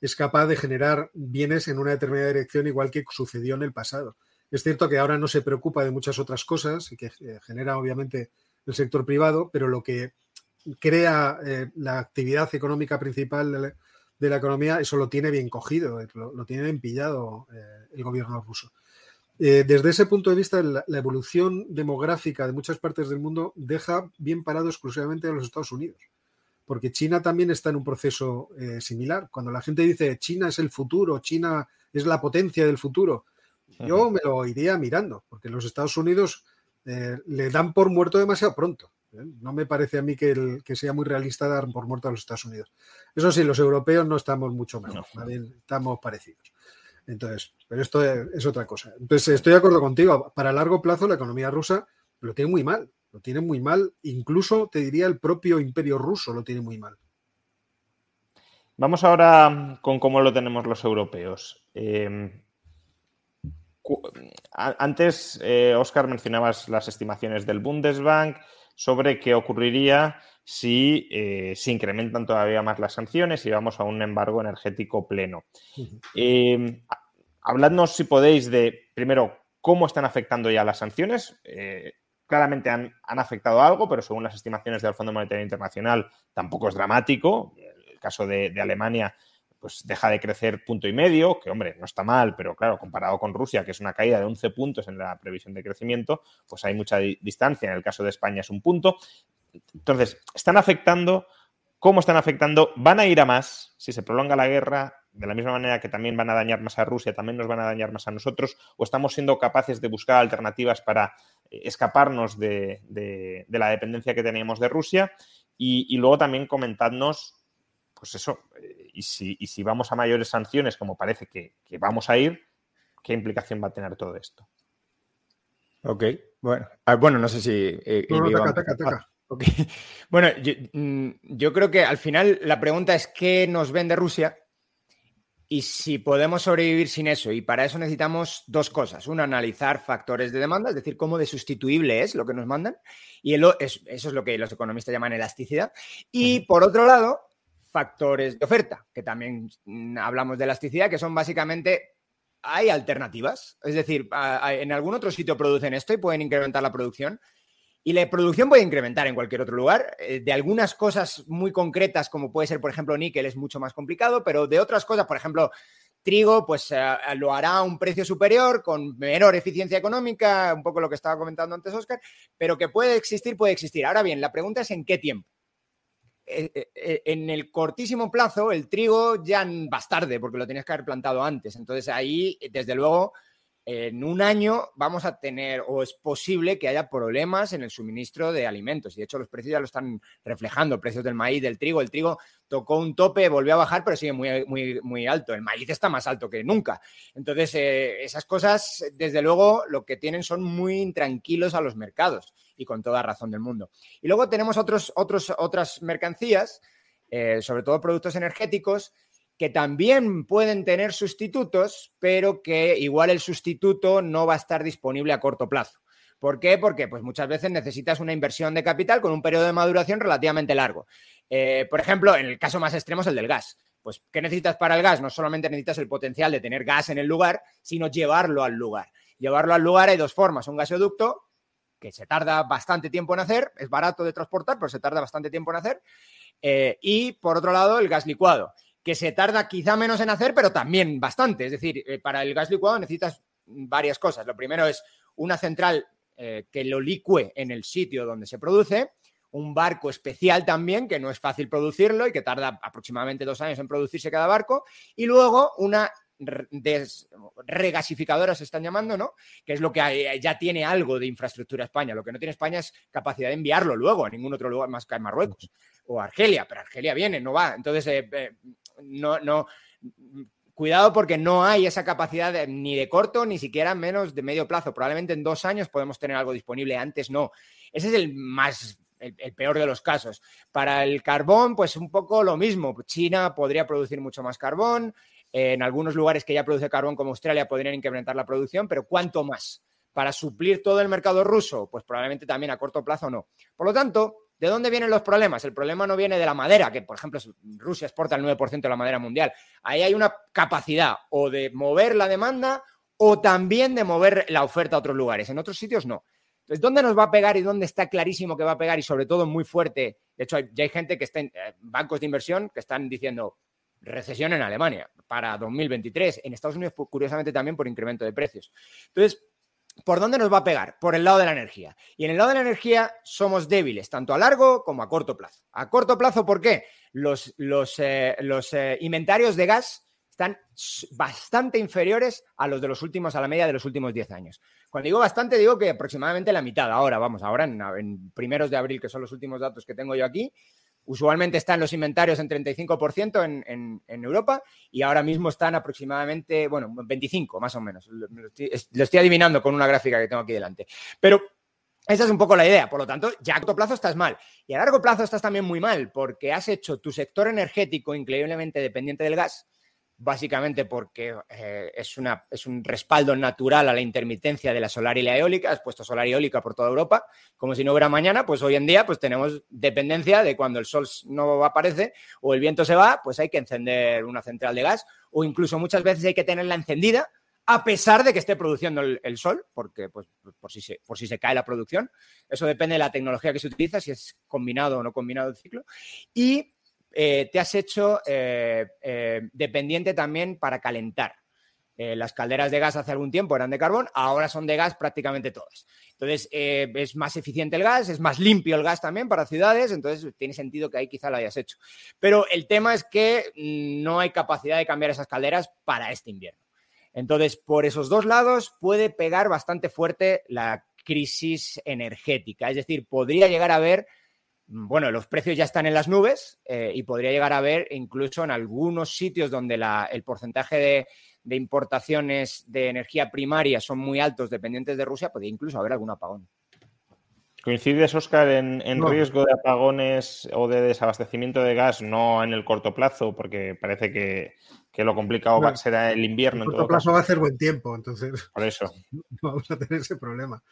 es capaz de generar bienes en una determinada dirección igual que sucedió en el pasado. Es cierto que ahora no se preocupa de muchas otras cosas y que eh, genera obviamente el sector privado, pero lo que crea eh, la actividad económica principal de la economía, eso lo tiene bien cogido, eh, lo, tiene bien pillado el gobierno ruso. Desde ese punto de vista, la, evolución demográfica de muchas partes del mundo deja bien parado exclusivamente a los Estados Unidos, porque China también está en un proceso similar. Cuando la gente dice China es el futuro, China es la potencia del futuro, yo me lo iría mirando, porque los Estados Unidos le dan por muerto demasiado pronto. ¿eh? No me parece a mí que, sea muy realista dar por muerto a los Estados Unidos. Eso sí, los europeos no estamos mucho mejor, estamos parecidos. Entonces, pero esto es, otra cosa. Entonces, estoy de acuerdo contigo. Para largo plazo, la economía rusa lo tiene muy mal. Lo tiene muy mal. Incluso, te diría, el propio imperio ruso lo tiene muy mal. Vamos ahora con cómo lo tenemos los europeos. Em, antes, Oscar, eh, mencionabas las estimaciones del Bundesbank sobre qué ocurriría si eh, se incrementan todavía más las sanciones y vamos a un embargo energético pleno. Em, habladnos, si podéis, de, primero, cómo están afectando ya las sanciones. Eh, claramente han, afectado algo, pero según las estimaciones del Fondo Monetario Internacional tampoco es dramático. El caso de Alemania pues deja de crecer punto y medio, que hombre, no está mal, pero claro, comparado con Rusia, que es una caída de 11 puntos en la previsión de crecimiento, pues hay mucha distancia. En el caso de España es un punto. Entonces, están afectando, ¿cómo están afectando? Van a ir a más si se prolonga la guerra, de la misma manera que también van a dañar más a Rusia, también nos van a dañar más a nosotros, o estamos siendo capaces de buscar alternativas para eh, escaparnos de, la dependencia que teníamos de Rusia. Y, y luego también comentadnos pues eso, eh, y si, si, vamos a mayores sanciones, como parece que, vamos a ir, ¿qué implicación va a tener todo esto? Ok, bueno, ah, bueno, no sé si... Eh, bueno, mm, yo, creo que al final la pregunta es qué nos vende Rusia Y si podemos sobrevivir sin eso, y para eso necesitamos dos cosas. Uno, analizar factores de demanda, es decir, cómo de sustituible es lo que nos mandan. Y eso es lo que los economistas llaman elasticidad. Y por otro lado, factores de oferta, que también mm, hablamos de elasticidad, que son básicamente, hay alternativas. Es decir, en algún otro sitio producen esto y pueden incrementar la producción. Y la producción puede incrementar en cualquier otro lugar. Eh, de algunas cosas muy concretas, como puede ser, por ejemplo, níquel, es mucho más complicado, pero de otras cosas, por ejemplo, trigo, pues eh, lo hará a un precio superior, con menor eficiencia económica, un poco lo que estaba comentando antes Oscar, pero que puede existir, puede existir. Ahora bien, la pregunta es en qué tiempo. Eh, en el cortísimo plazo, el trigo ya vas tarde, porque lo tenías que haber plantado antes. Entonces ahí, desde luego, en un año vamos a tener o es posible que haya problemas en el suministro de alimentos. Y de hecho los precios ya lo están reflejando, precios del maíz, del trigo. El trigo tocó un tope, volvió a bajar, pero sigue muy, muy, muy alto. El maíz está más alto que nunca. Entonces, eh, esas cosas, desde luego, lo que tienen son muy intranquilos a los mercados y con toda razón del mundo. Y luego tenemos otros, otros, otras mercancías, eh, sobre todo productos energéticos, que también pueden tener sustitutos, pero que igual el sustituto no va a estar disponible a corto plazo. ¿Por qué? Porque pues, muchas veces necesitas una inversión de capital con un periodo de maduración relativamente largo. Eh, por ejemplo, en el caso más extremo es el del gas. Pues, ¿qué necesitas para el gas? No solamente necesitas el potencial de tener gas en el lugar, sino llevarlo al lugar. Llevarlo al lugar hay dos formas. Un gasoducto, que se tarda bastante tiempo en hacer, es barato de transportar, pero se tarda bastante tiempo en hacer. Eh, y por otro lado, el gas licuado que se tarda quizá menos en hacer, pero también bastante. Es decir, eh, para el gas licuado necesitas varias cosas. Lo primero es una central eh, que lo licue en el sitio donde se produce, un barco especial también, que no es fácil producirlo y que tarda aproximadamente dos años en producirse cada barco, y luego una regasificadora se están llamando, ¿no? Que es lo que ya tiene algo de infraestructura España. Lo que no tiene España es capacidad de enviarlo luego a ningún otro lugar más que en Marruecos o Argelia, pero Argelia viene, no va. Entonces, eh, no, no, cuidado porque no hay esa capacidad ni de corto, ni siquiera menos de medio plazo. Probablemente en dos años podemos tener algo disponible, antes no. Ese es el más el, peor de los casos. Para el carbón, pues un poco lo mismo. China podría producir mucho más carbón. En algunos lugares que ya produce carbón, como Australia, podrían incrementar la producción, pero ¿cuánto más? Para suplir todo el mercado ruso, pues probablemente también a corto plazo no. Por lo tanto, ¿De dónde vienen los problemas? El problema no viene de la madera, que por ejemplo Rusia exporta el 9% de la madera mundial. Ahí hay una capacidad o de mover la demanda o también de mover la oferta a otros lugares. En otros sitios no. Entonces, ¿dónde nos va a pegar y dónde está clarísimo que va a pegar y sobre todo muy fuerte? De hecho, ya hay gente que está en eh, bancos de inversión que están diciendo recesión en Alemania para 2023, en Estados Unidos curiosamente también por incremento de precios. Entonces, ¿Por dónde nos va a pegar? Por el lado de la energía. Y en el lado de la energía somos débiles, tanto a largo como a corto plazo. A corto plazo, ¿por qué? Los, eh, eh, inventarios de gas están bastante inferiores a los de los últimos, a la media de los últimos 10 años. Cuando digo bastante, digo que aproximadamente la mitad. Ahora, vamos, ahora en primeros de abril, que son los últimos datos que tengo yo aquí, Usualmente están los inventarios en 35% en, en, Europa y ahora mismo están aproximadamente, bueno, 25 más o menos. Lo, estoy, adivinando con una gráfica que tengo aquí delante. Pero esa es un poco la idea. Por lo tanto, ya a corto plazo estás mal. Y a largo plazo estás también muy mal porque has hecho tu sector energético increíblemente dependiente del gas básicamente porque eh, es, una, es un respaldo natural a la intermitencia de la solar y la eólica, has puesto solar y eólica por toda Europa, como si no hubiera mañana, pues hoy en día pues tenemos dependencia de cuando el sol no aparece o el viento se va, pues hay que encender una central de gas o incluso muchas veces hay que tenerla encendida a pesar de que esté produciendo el, sol, porque pues, por, si se, por si se cae la producción, eso depende de la tecnología que se utiliza, si es combinado o no combinado el ciclo, y eh, te has hecho eh, eh, dependiente también para calentar. las calderas de gas hace algún tiempo eran de carbón, ahora son de gas prácticamente todas. Entonces, es más eficiente el gas, es más limpio el gas también para ciudades, entonces tiene sentido que ahí quizá lo hayas hecho. Pero el tema es que mm, no hay capacidad de cambiar esas calderas para este invierno. Entonces, por esos dos lados puede pegar bastante fuerte la crisis energética, es decir, podría llegar a haber bueno, los precios ya están en las nubes eh, y podría llegar a ver incluso en algunos sitios donde el porcentaje de, importaciones de energía primaria son muy altos dependientes de Rusia, podría incluso haber algún apagón. ¿Coincides, Oscar, en, riesgo de apagones o de desabastecimiento de gas, no en el corto plazo, porque parece que que lo complicado será el invierno. En todo plazo va a hacer buen tiempo, entonces. Por eso. Vamos a tener ese problema.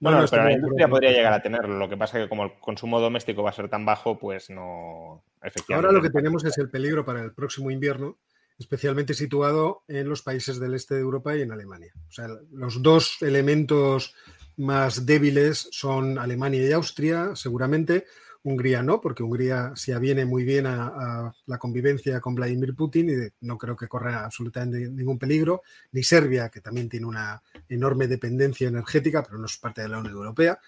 Bueno, pero la industria podría llegar a tenerlo. Lo que pasa es que como el consumo doméstico va a ser tan bajo, pues no. Efectivamente. Ahora lo que tenemos es el peligro para el próximo invierno, especialmente situado en los países del este de Europa y en Alemania. O sea, los dos elementos más débiles son Alemania y Austria, seguramente. Hungría no, porque Hungría se aviene muy bien a, la convivencia con Vladimir Putin y no creo que corra absolutamente ningún peligro, ni Serbia, que también tiene una enorme dependencia energética, pero no es parte de la Unión Europea.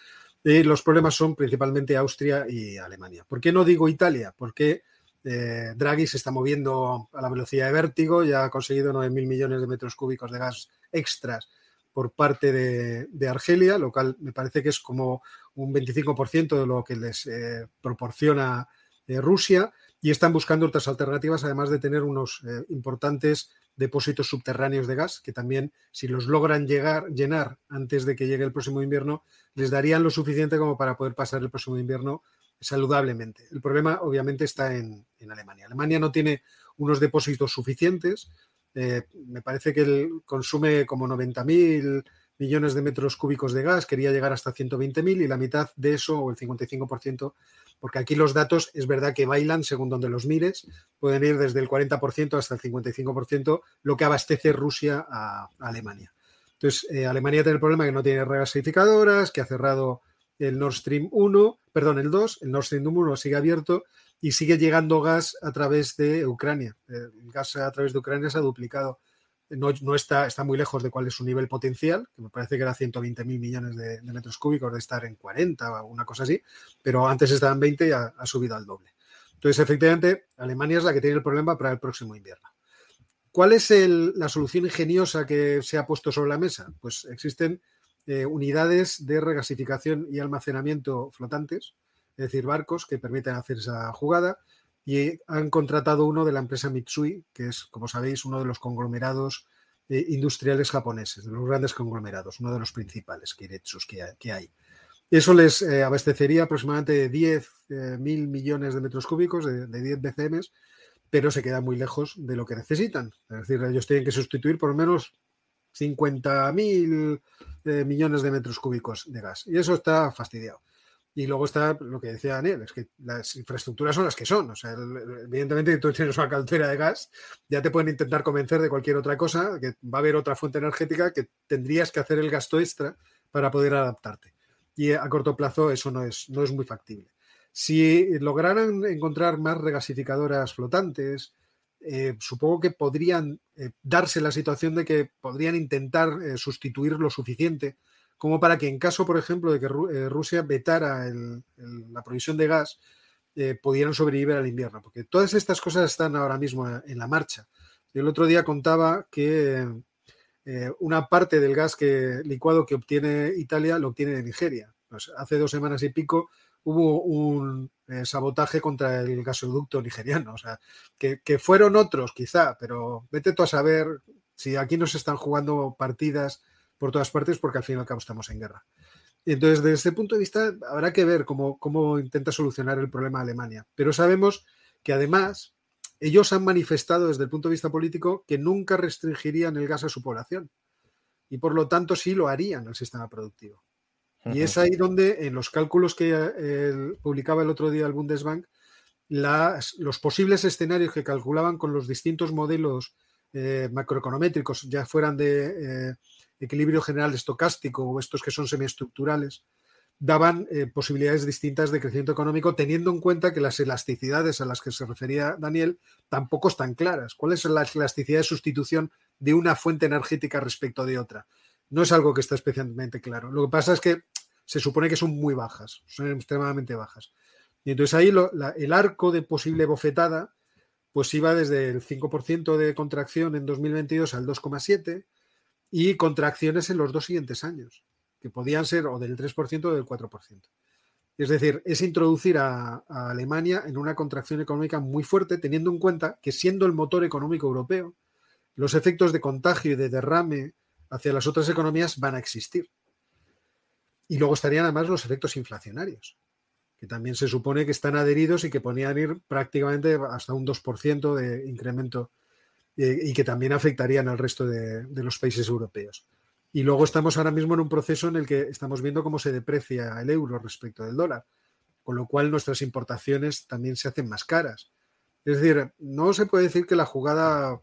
Y los problemas son principalmente Austria y Alemania. ¿Por qué no digo Italia? Porque eh, Draghi se está moviendo a la velocidad de vértigo, ya ha conseguido 9.000 millones de metros cúbicos de gas extras por parte de, Argelia, lo cual me parece que es como un 25% de lo que les eh, proporciona eh, Rusia, y están buscando otras alternativas, además de tener unos eh, importantes depósitos subterráneos de gas, que también, si los logran llegar, llenar antes de que llegue el próximo invierno, les darían lo suficiente como para poder pasar el próximo invierno saludablemente. El problema, obviamente, está en, en Alemania. Alemania no tiene unos depósitos suficientes, eh, me parece que él consume como 90.000 millones de metros cúbicos de gas, quería llegar hasta 120.000 y la mitad de eso, o el 55%, porque aquí los datos es verdad que bailan según donde los mires, pueden ir desde el 40% hasta el 55%, lo que abastece Rusia a, Alemania. Entonces, eh, Alemania tiene el problema que no tiene regasificadoras, que ha cerrado el Nord Stream 1, perdón, el 2, el Nord Stream 1 sigue abierto y sigue llegando gas a través de Ucrania. El gas a través de Ucrania se ha duplicado. No, está, está muy lejos de cuál es su nivel potencial, que me parece que era 120 mil millones de, metros cúbicos, de estar en 40 o una cosa así, pero antes estaba en 20 y ha, subido al doble. Entonces, efectivamente, Alemania es la que tiene el problema para el próximo invierno. ¿Cuál es la solución ingeniosa que se ha puesto sobre la mesa? Pues existen eh, unidades de regasificación y almacenamiento flotantes, es decir, barcos que permiten hacer esa jugada. Y han contratado uno de la empresa Mitsui, que es, como sabéis, uno de los conglomerados eh, industriales japoneses, de los grandes conglomerados, uno de los principales Kiretsus que, hay. Eso les eh, abastecería aproximadamente 10 eh, mil millones de metros cúbicos, de, de 10 BCM, pero se queda muy lejos de lo que necesitan. Es decir, ellos tienen que sustituir por lo menos 50 mil millones de metros cúbicos de gas. Y eso está fastidiado. Y luego está lo que decía Daniel, es que las infraestructuras son las que son. O sea, evidentemente tú tienes una caldera de gas, ya te pueden intentar convencer de cualquier otra cosa, que va a haber otra fuente energética que tendrías que hacer el gasto extra para poder adaptarte. Y a corto plazo eso no es, no es muy factible. Si lograran encontrar más regasificadoras flotantes, eh, supongo que podrían eh, darse la situación de que podrían intentar eh, sustituir lo suficiente como para que en caso, por ejemplo, de que eh, Rusia vetara la provisión de gas, eh, pudieran sobrevivir al invierno, porque todas estas cosas están ahora mismo en la marcha. el otro día contaba que eh, una parte del gas que, licuado que obtiene Italia lo obtiene de Nigeria. Pues hace dos semanas y pico hubo un sabotaje contra el gasoducto nigeriano. O sea, que, que, fueron otros quizá, pero vete tú a saber si aquí nos están jugando partidas por todas partes porque al fin y al cabo estamos en guerra. Entonces, desde este punto de vista, habrá que ver cómo, cómo intenta solucionar el problema Alemania. Pero sabemos que además ellos han manifestado desde el punto de vista político que nunca restringirían el gas a su población y por lo tanto sí lo harían al sistema productivo. Y es ahí donde en los cálculos que eh, publicaba el otro día el Bundesbank, las, los posibles escenarios que calculaban con los distintos modelos eh, macroeconométricos, ya fueran de eh, equilibrio general estocástico o estos que son semiestructurales, daban eh, posibilidades distintas de crecimiento económico, teniendo en cuenta que las elasticidades a las que se refería Daniel tampoco están claras. ¿Cuál es la elasticidad de sustitución de una fuente energética respecto de otra? No es algo que está especialmente claro. Lo que pasa es que se supone que son muy bajas, son extremadamente bajas. Y entonces ahí el arco de posible bofetada pues iba desde el 5% de contracción en 2022 al 2,7%, y contracciones en los dos siguientes años, que podían ser o del 3% o del 4%. Es decir, es introducir a, Alemania en una contracción económica muy fuerte, teniendo en cuenta que siendo el motor económico europeo, los efectos de contagio y de derrame hacia las otras economías van a existir. Y luego estarían además los efectos inflacionarios, que también se supone que están adheridos y que podrían ir prácticamente hasta un 2% de incremento eh, y que también afectarían al resto de, los países europeos. Y luego estamos ahora mismo en un proceso en el que estamos viendo cómo se deprecia el euro respecto del dólar, con lo cual nuestras importaciones también se hacen más caras. Es decir, no se puede decir que la jugada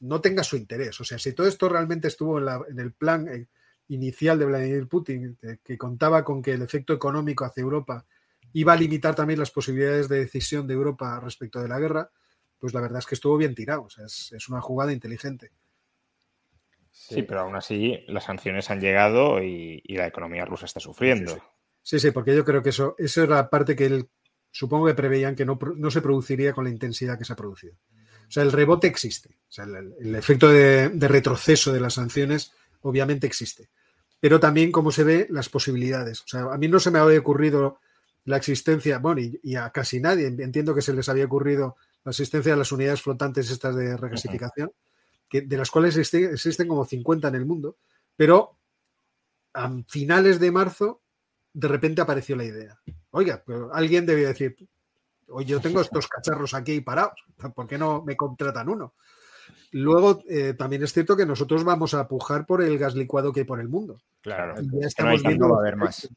no tenga su interés. O sea, si todo esto realmente estuvo en, la, el plan eh, inicial de Vladimir Putin, que, que, contaba con que el efecto económico hacia Europa iba a limitar también las posibilidades de decisión de Europa respecto de la guerra, pues la verdad es que estuvo bien tirado. O sea, es, es una jugada inteligente. Sí, pero aún así las sanciones han llegado y, y la economía rusa está sufriendo. Sí, sí, sí, porque yo creo que eso, eso era la parte que él supongo que preveían que no, no, se produciría con la intensidad que se ha producido. O sea, el rebote existe. O sea, el, el efecto de, de, retroceso de las sanciones obviamente existe. Pero también, como se ve, las posibilidades. O sea, a mí no se me había ocurrido la existencia, bueno, y, y, a casi nadie, entiendo que se les había ocurrido la existencia de las unidades flotantes estas de regasificación, uh -huh. que, de las cuales existen, existen como 50 en el mundo, pero a finales de marzo de repente apareció la idea. Oiga, pero alguien debía decir, oye, yo tengo estos cacharros aquí parados, ¿por qué no me contratan uno? Luego, eh, también es cierto que nosotros vamos a pujar por el gas licuado que hay por el mundo. Claro, y ya estamos no viendo va a haber más.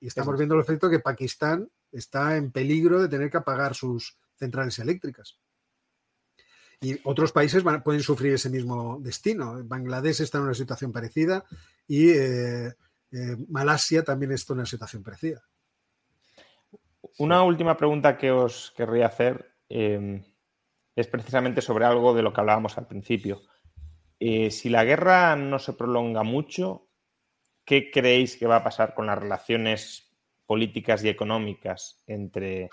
Y estamos viendo el efecto que Pakistán está en peligro de tener que apagar sus centrales eléctricas. Y otros países van, pueden sufrir ese mismo destino. Bangladesh está en una situación parecida y eh, eh, Malasia también está en una situación parecida. Una última pregunta que os querría hacer eh, es precisamente sobre algo de lo que hablábamos al principio. Eh, si la guerra no se prolonga mucho, ¿qué creéis que va a pasar con las relaciones políticas y económicas entre,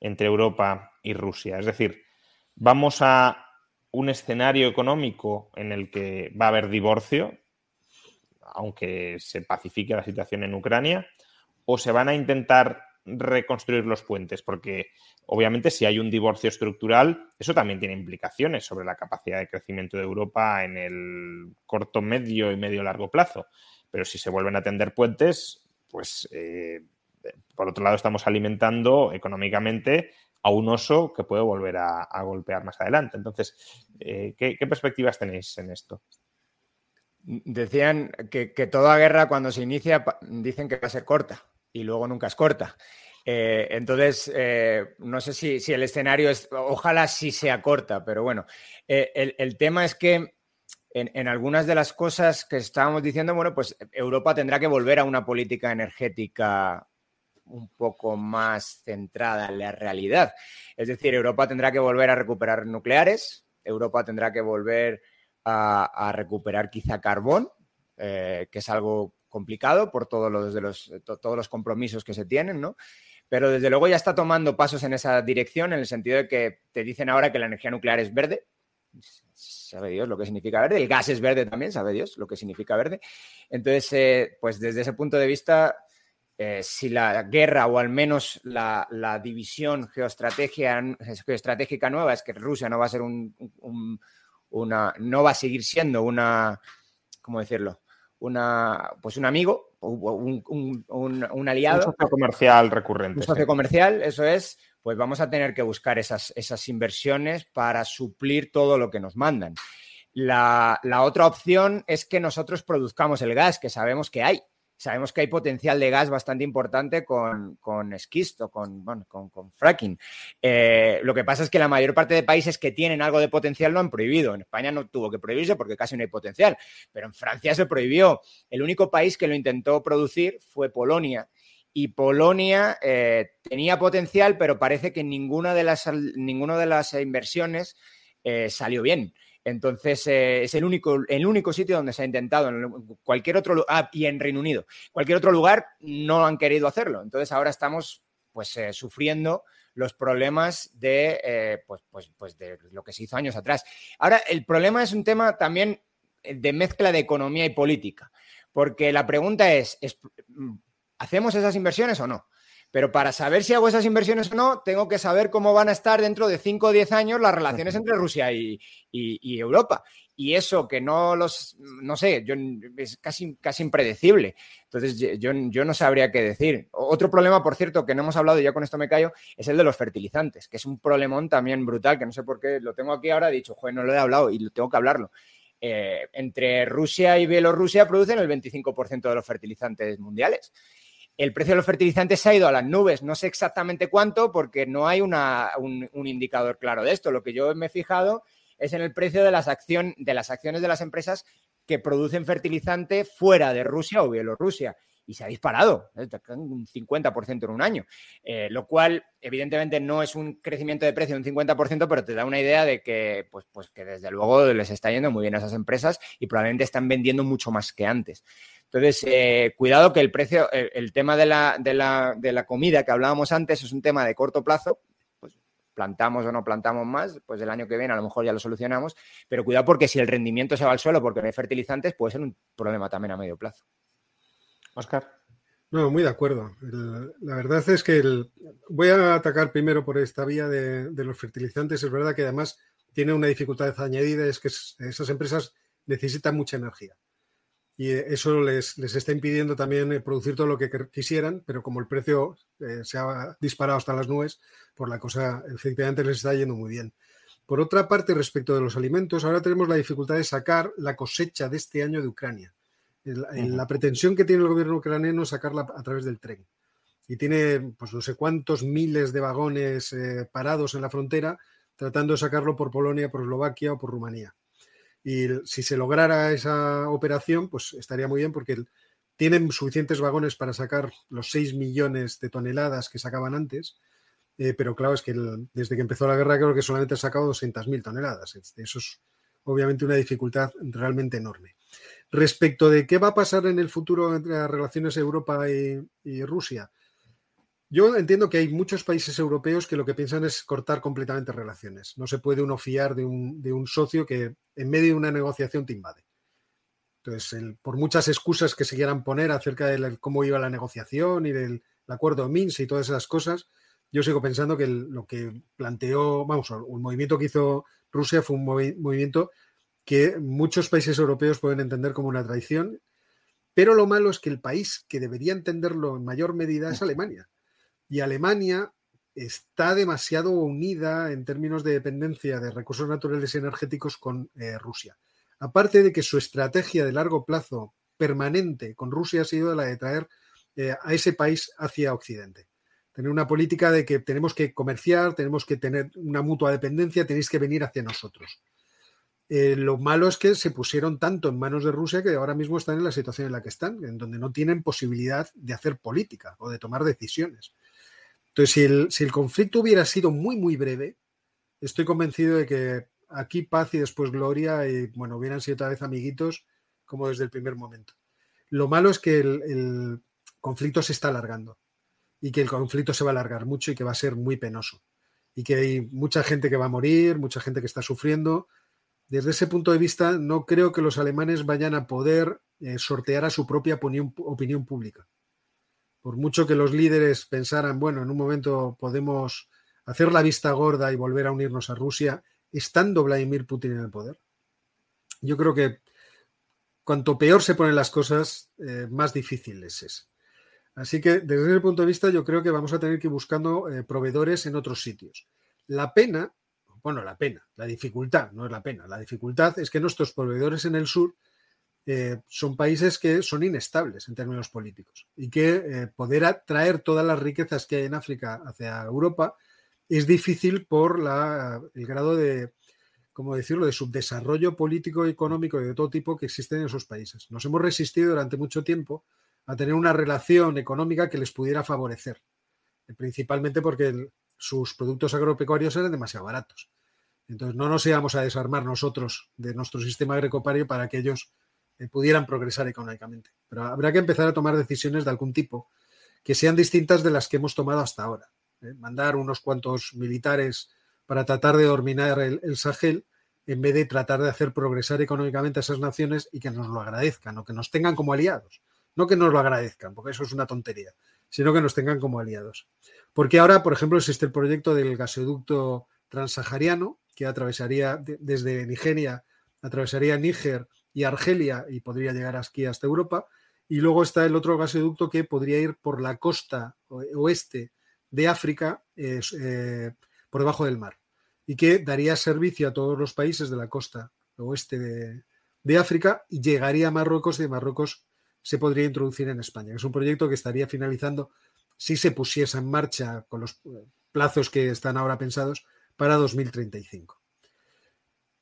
entre Europa y Rusia? Es decir, ¿vamos a un escenario económico en el que va a haber divorcio, aunque se pacifique la situación en Ucrania, o se van a intentar reconstruir los puentes, porque obviamente si hay un divorcio estructural, eso también tiene implicaciones sobre la capacidad de crecimiento de Europa en el corto, medio y medio largo plazo. Pero si se vuelven a tender puentes, pues eh, por otro lado estamos alimentando económicamente a un oso que puede volver a, golpear más adelante. Entonces, eh, ¿qué, ¿qué, perspectivas tenéis en esto? Decían que, toda guerra cuando se inicia dicen que va a ser corta y luego nunca es corta. Eh, entonces, eh, no sé si, si, el escenario es, ojalá sí sea corta, pero bueno, el, tema es que en, algunas de las cosas que estábamos diciendo, bueno, pues Europa tendrá que volver a una política energética un poco más centrada en la realidad. Es decir, Europa tendrá que volver a recuperar nucleares, Europa tendrá que volver a, recuperar quizá carbón, eh, que es algo complicado por todos los, de los, to, todos los compromisos que se tienen, ¿no? Pero desde luego ya está tomando pasos en esa dirección, en el sentido de que te dicen ahora que la energía nuclear es verde. Sabe Dios lo que significa verde. El gas es verde también, sabe Dios lo que significa verde. Entonces, eh, pues desde ese punto de vista, eh, si la guerra o al menos la, la división geoestratégica nueva es que Rusia no va a ser un, un, una, no va a seguir siendo una, ¿cómo decirlo? Una, pues un amigo, un, un, un, aliado. Un socio comercial recurrente. Un socio sí. comercial, eso es, pues vamos a tener que buscar esas, esas inversiones para suplir todo lo que nos mandan. La, la, otra opción es que nosotros produzcamos el gas, que sabemos que hay. Sabemos que hay potencial de gas bastante importante con, con esquisto, con, bueno, con, fracking. Eh, lo que pasa es que la mayor parte de países que tienen algo de potencial lo han prohibido. En España no tuvo que prohibirse porque casi no hay potencial, pero en Francia se prohibió. El único país que lo intentó producir fue Polonia. Y Polonia eh, tenía potencial, pero parece que ninguna de las, ninguna de las inversiones eh, salió bien. Entonces, eh, es el único, el único sitio donde se ha intentado. En cualquier otro ah, y en Reino Unido. Cualquier otro lugar no han querido hacerlo. Entonces, ahora estamos pues, eh, sufriendo los problemas de, eh, pues, pues, pues de lo que se hizo años atrás. Ahora, el problema es un tema también de mezcla de economía y política. Porque la pregunta es, es ¿hacemos esas inversiones o no? Pero para saber si hago esas inversiones o no, tengo que saber cómo van a estar dentro de 5 o 10 años las relaciones entre Rusia y, y Europa y eso que no los, no sé, yo, es casi, casi impredecible. Entonces, yo, yo, no sabría qué decir. Otro problema, por cierto, que no hemos hablado y ya con esto me callo, es el de los fertilizantes, que es un problemón también brutal, que no sé por qué lo tengo aquí ahora, he dicho, joder, no lo he hablado y tengo que hablarlo. Eh, entre Rusia y Bielorrusia producen el 25% de los fertilizantes mundiales. El precio de los fertilizantes se ha ido a las nubes, no sé exactamente cuánto, porque no hay un, indicador claro de esto. Lo que yo me he fijado es en el precio de las, de las acciones de las empresas que producen fertilizante fuera de Rusia o Bielorrusia. Y se ha disparado, ¿eh? un 50% en un año, eh, lo cual evidentemente no es un crecimiento de precio de un 50%, pero te da una idea de que, pues, pues que desde luego les está yendo muy bien a esas empresas y probablemente están vendiendo mucho más que antes. Entonces, eh, cuidado que el precio, el, tema de la, de, la, de la comida que hablábamos antes es un tema de corto plazo, plantamos o no plantamos más, pues el año que viene a lo mejor ya lo solucionamos, pero cuidado porque si el rendimiento se va al suelo porque no hay fertilizantes, puede ser un problema también a medio plazo. Oscar. No, muy de acuerdo. la verdad es que voy a atacar primero por esta vía de, los fertilizantes. Es verdad que además tiene una dificultad añadida, es que esas empresas necesitan mucha energía y eso les, está impidiendo también eh, producir todo lo que quisieran, pero como el precio eh, se ha disparado hasta las nubes, por la cosa efectivamente les está yendo muy bien. Por otra parte, respecto de los alimentos, ahora tenemos la dificultad de sacar la cosecha de este año de Ucrania. La pretensión que tiene el gobierno ucraniano es sacarla a través del tren. Y tiene, pues no sé cuántos miles de vagones eh, parados en la frontera, tratando de sacarlo por Polonia, por Eslovaquia o por Rumanía. Y si se lograra esa operación, pues estaría muy bien porque tienen suficientes vagones para sacar los 6 millones de toneladas que sacaban antes. Eh, pero claro, es que desde que empezó la guerra creo que solamente han sacado 200.000 toneladas. Eso es obviamente una dificultad realmente enorme. Respecto de qué va a pasar en el futuro entre las relaciones Europa y Rusia, yo entiendo que hay muchos países europeos que lo que piensan es cortar completamente relaciones. No se puede uno fiar de un, socio que en medio de una negociación te invade. Entonces, por muchas excusas que se quieran poner acerca de cómo iba la negociación y del acuerdo de Minsk y todas esas cosas, yo sigo pensando que lo que planteó, vamos, un movimiento que hizo Rusia fue un movimiento que muchos países europeos pueden entender como una traición, pero lo malo es que el país que debería entenderlo en mayor medida es Alemania y Alemania está demasiado unida en términos de dependencia de recursos naturales y energéticos con eh, Rusia. Aparte de que su estrategia de largo plazo permanente con Rusia ha sido la de traer eh, a ese país hacia Occidente. Tener una política de que tenemos que comerciar, tenemos que tener una mutua dependencia, tenéis que venir hacia nosotros. Eh, lo malo es que se pusieron tanto en manos de Rusia que ahora mismo están en la situación en la que están, en donde no tienen posibilidad de hacer política o de tomar decisiones. Entonces, si el, conflicto hubiera sido muy, muy breve, estoy convencido de que aquí paz y después gloria y, bueno, hubieran sido otra vez amiguitos como desde el primer momento. Lo malo es que el, conflicto se está alargando y que el conflicto se va a alargar mucho y que va a ser muy penoso y que hay mucha gente que va a morir, mucha gente que está sufriendo. Desde ese punto de vista, no creo que los alemanes vayan a poder eh, sortear a su propia opinión pública por mucho que los líderes pensaran, bueno, en un momento podemos hacer la vista gorda y volver a unirnos a Rusia, estando Vladimir Putin en el poder. Yo creo que cuanto peor se ponen las cosas, eh, más difícil es. Así que desde ese punto de vista yo creo que vamos a tener que ir buscando eh, proveedores en otros sitios. La pena, bueno, la pena, la dificultad, no es la pena, la dificultad es que nuestros proveedores en el sur eh, son países que son inestables en términos políticos y que eh, poder atraer todas las riquezas que hay en África hacia Europa es difícil por el grado de, ¿cómo decirlo?, de subdesarrollo político y económico de todo tipo que existen en esos países. Nos hemos resistido durante mucho tiempo a tener una relación económica que les pudiera favorecer, principalmente porque sus productos agropecuarios eran demasiado baratos. Entonces no nos íbamos a desarmar nosotros de nuestro sistema agropecuario para que ellos eh, pudieran progresar económicamente. Pero habrá que empezar a tomar decisiones de algún tipo que sean distintas de las que hemos tomado hasta ahora. ¿eh? Mandar unos cuantos militares para tratar de dominar el, Sahel en vez de tratar de hacer progresar económicamente a esas naciones y que nos lo agradezcan o que nos tengan como aliados. No que nos lo agradezcan, porque eso es una tontería, sino que nos tengan como aliados. Porque ahora, por ejemplo, existe el proyecto del gasoducto transsahariano, que atravesaría desde Nigeria, atravesaría Níger y Argelia y podría llegar aquí hasta Europa. Y luego está el otro gasoducto que podría ir por la costa oeste de África, eh, por debajo del mar, y que daría servicio a todos los países de la costa oeste de, de África y llegaría a Marruecos y de Marruecos se podría introducir en España. Es un proyecto que estaría finalizando si se pusiese en marcha con los plazos que están ahora pensados para 2035.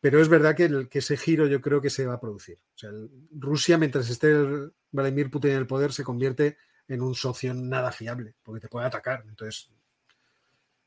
Pero es verdad que, ese giro yo creo que se va a producir. Rusia, mientras esté Vladimir Putin en el poder, se convierte en un socio nada fiable, porque te puede atacar. Entonces,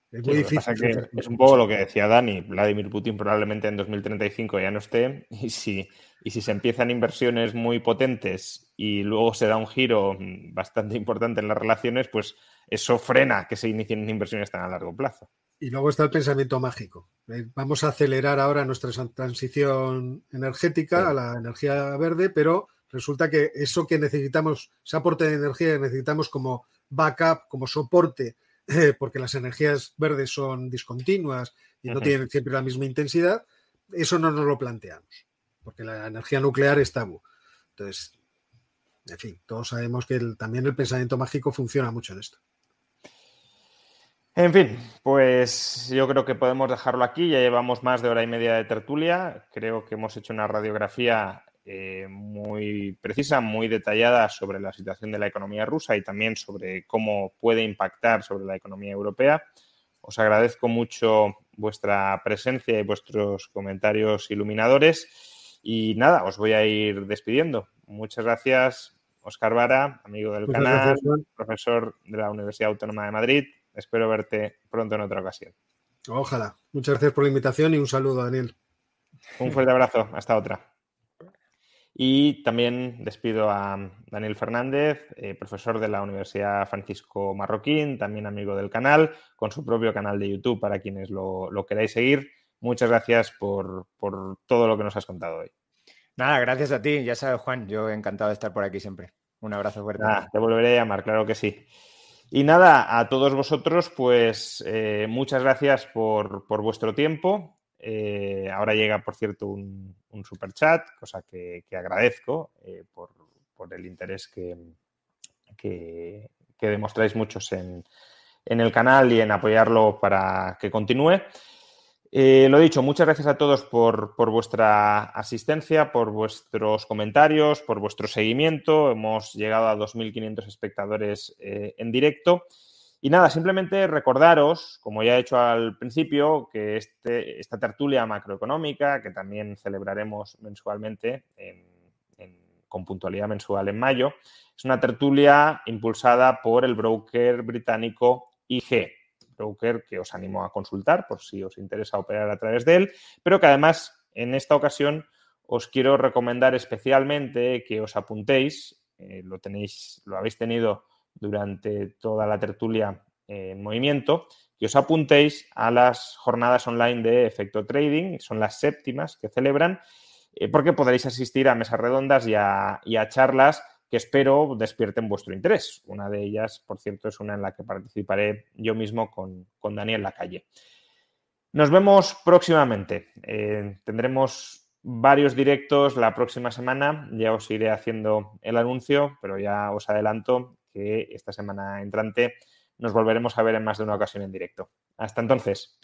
es muy difícil. es un poco lo que decía Dani. Vladimir Putin probablemente en 2035 ya no esté. Y si, y si se empiezan inversiones muy potentes y luego se da un giro bastante importante en las relaciones, pues eso frena que se inicien inversiones tan a largo plazo. Y luego está el pensamiento mágico. Eh, vamos a acelerar ahora nuestra transición energética a la energía verde, pero resulta que eso que necesitamos, ese aporte de energía que necesitamos como backup, como soporte porque las energías verdes son discontinuas y no tienen siempre la misma intensidad, eso no nos lo planteamos, porque la energía nuclear es tabú. Entonces, en fin, todos sabemos que también el pensamiento mágico funciona mucho en esto. En fin, pues yo creo que podemos dejarlo aquí. Ya llevamos más de hora y media de tertulia. Creo que hemos hecho una radiografía eh, muy precisa, muy detallada sobre la situación de la economía rusa y también sobre cómo puede impactar sobre la economía europea. Os agradezco mucho vuestra presencia y vuestros comentarios iluminadores. Y nada, os voy a ir despidiendo. Muchas gracias, Oscar Vara, amigo del canal, profesor de la Universidad Autónoma de Madrid. Espero verte pronto en otra ocasión. Ojalá. Muchas gracias por la invitación y un saludo, Daniel. Un fuerte abrazo. Hasta otra. Y también despido a Daniel Fernández, eh, profesor de la Universidad Francisco Marroquín, también amigo del canal, con su propio canal de YouTube para quienes lo, queráis seguir. Muchas gracias por, todo lo que nos has contado hoy. Nada, gracias a ti. Ya sabes, Juan, yo encantado de estar por aquí siempre. Un abrazo fuerte. te volveré a llamar, claro que sí. Y nada, a todos vosotros, pues eh, muchas gracias por, por vuestro tiempo. Eh, ahora llega, por cierto, un, super chat, cosa que, agradezco eh, por, el interés que, que, demostráis muchos en, el canal y en apoyarlo para que continúe. Eh, lo dicho, muchas gracias a todos por, por, vuestra asistencia, por vuestros comentarios, por vuestro seguimiento. Hemos llegado a 2.500 espectadores en directo. Y nada, simplemente recordaros, como ya he hecho al principio, que este, esta tertulia macroeconómica, que también celebraremos mensualmente con puntualidad mensual en mayo, es una tertulia impulsada por el broker británico IG, broker que os animo a consultar por si os interesa operar a través de él, pero que además en esta ocasión os quiero recomendar especialmente que os apuntéis, eh, lo tenéis, lo habéis tenido durante toda la tertulia en movimiento, que os apuntéis a las jornadas online de efecto trading, son las séptimas que celebran, eh, porque podréis asistir a mesas redondas y a, charlas que espero despierten vuestro interés. Una de ellas, por cierto, es una en la que participaré yo mismo con, Daniel Lacalle. Nos vemos próximamente. Eh, tendremos varios directos la próxima semana. Ya os iré haciendo el anuncio, pero ya os adelanto que esta semana entrante nos volveremos a ver en más de una ocasión en directo. Hasta entonces.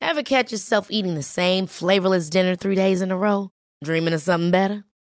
Ever catch yourself eating the same flavorless dinner three days in a row? Dreaming of something better?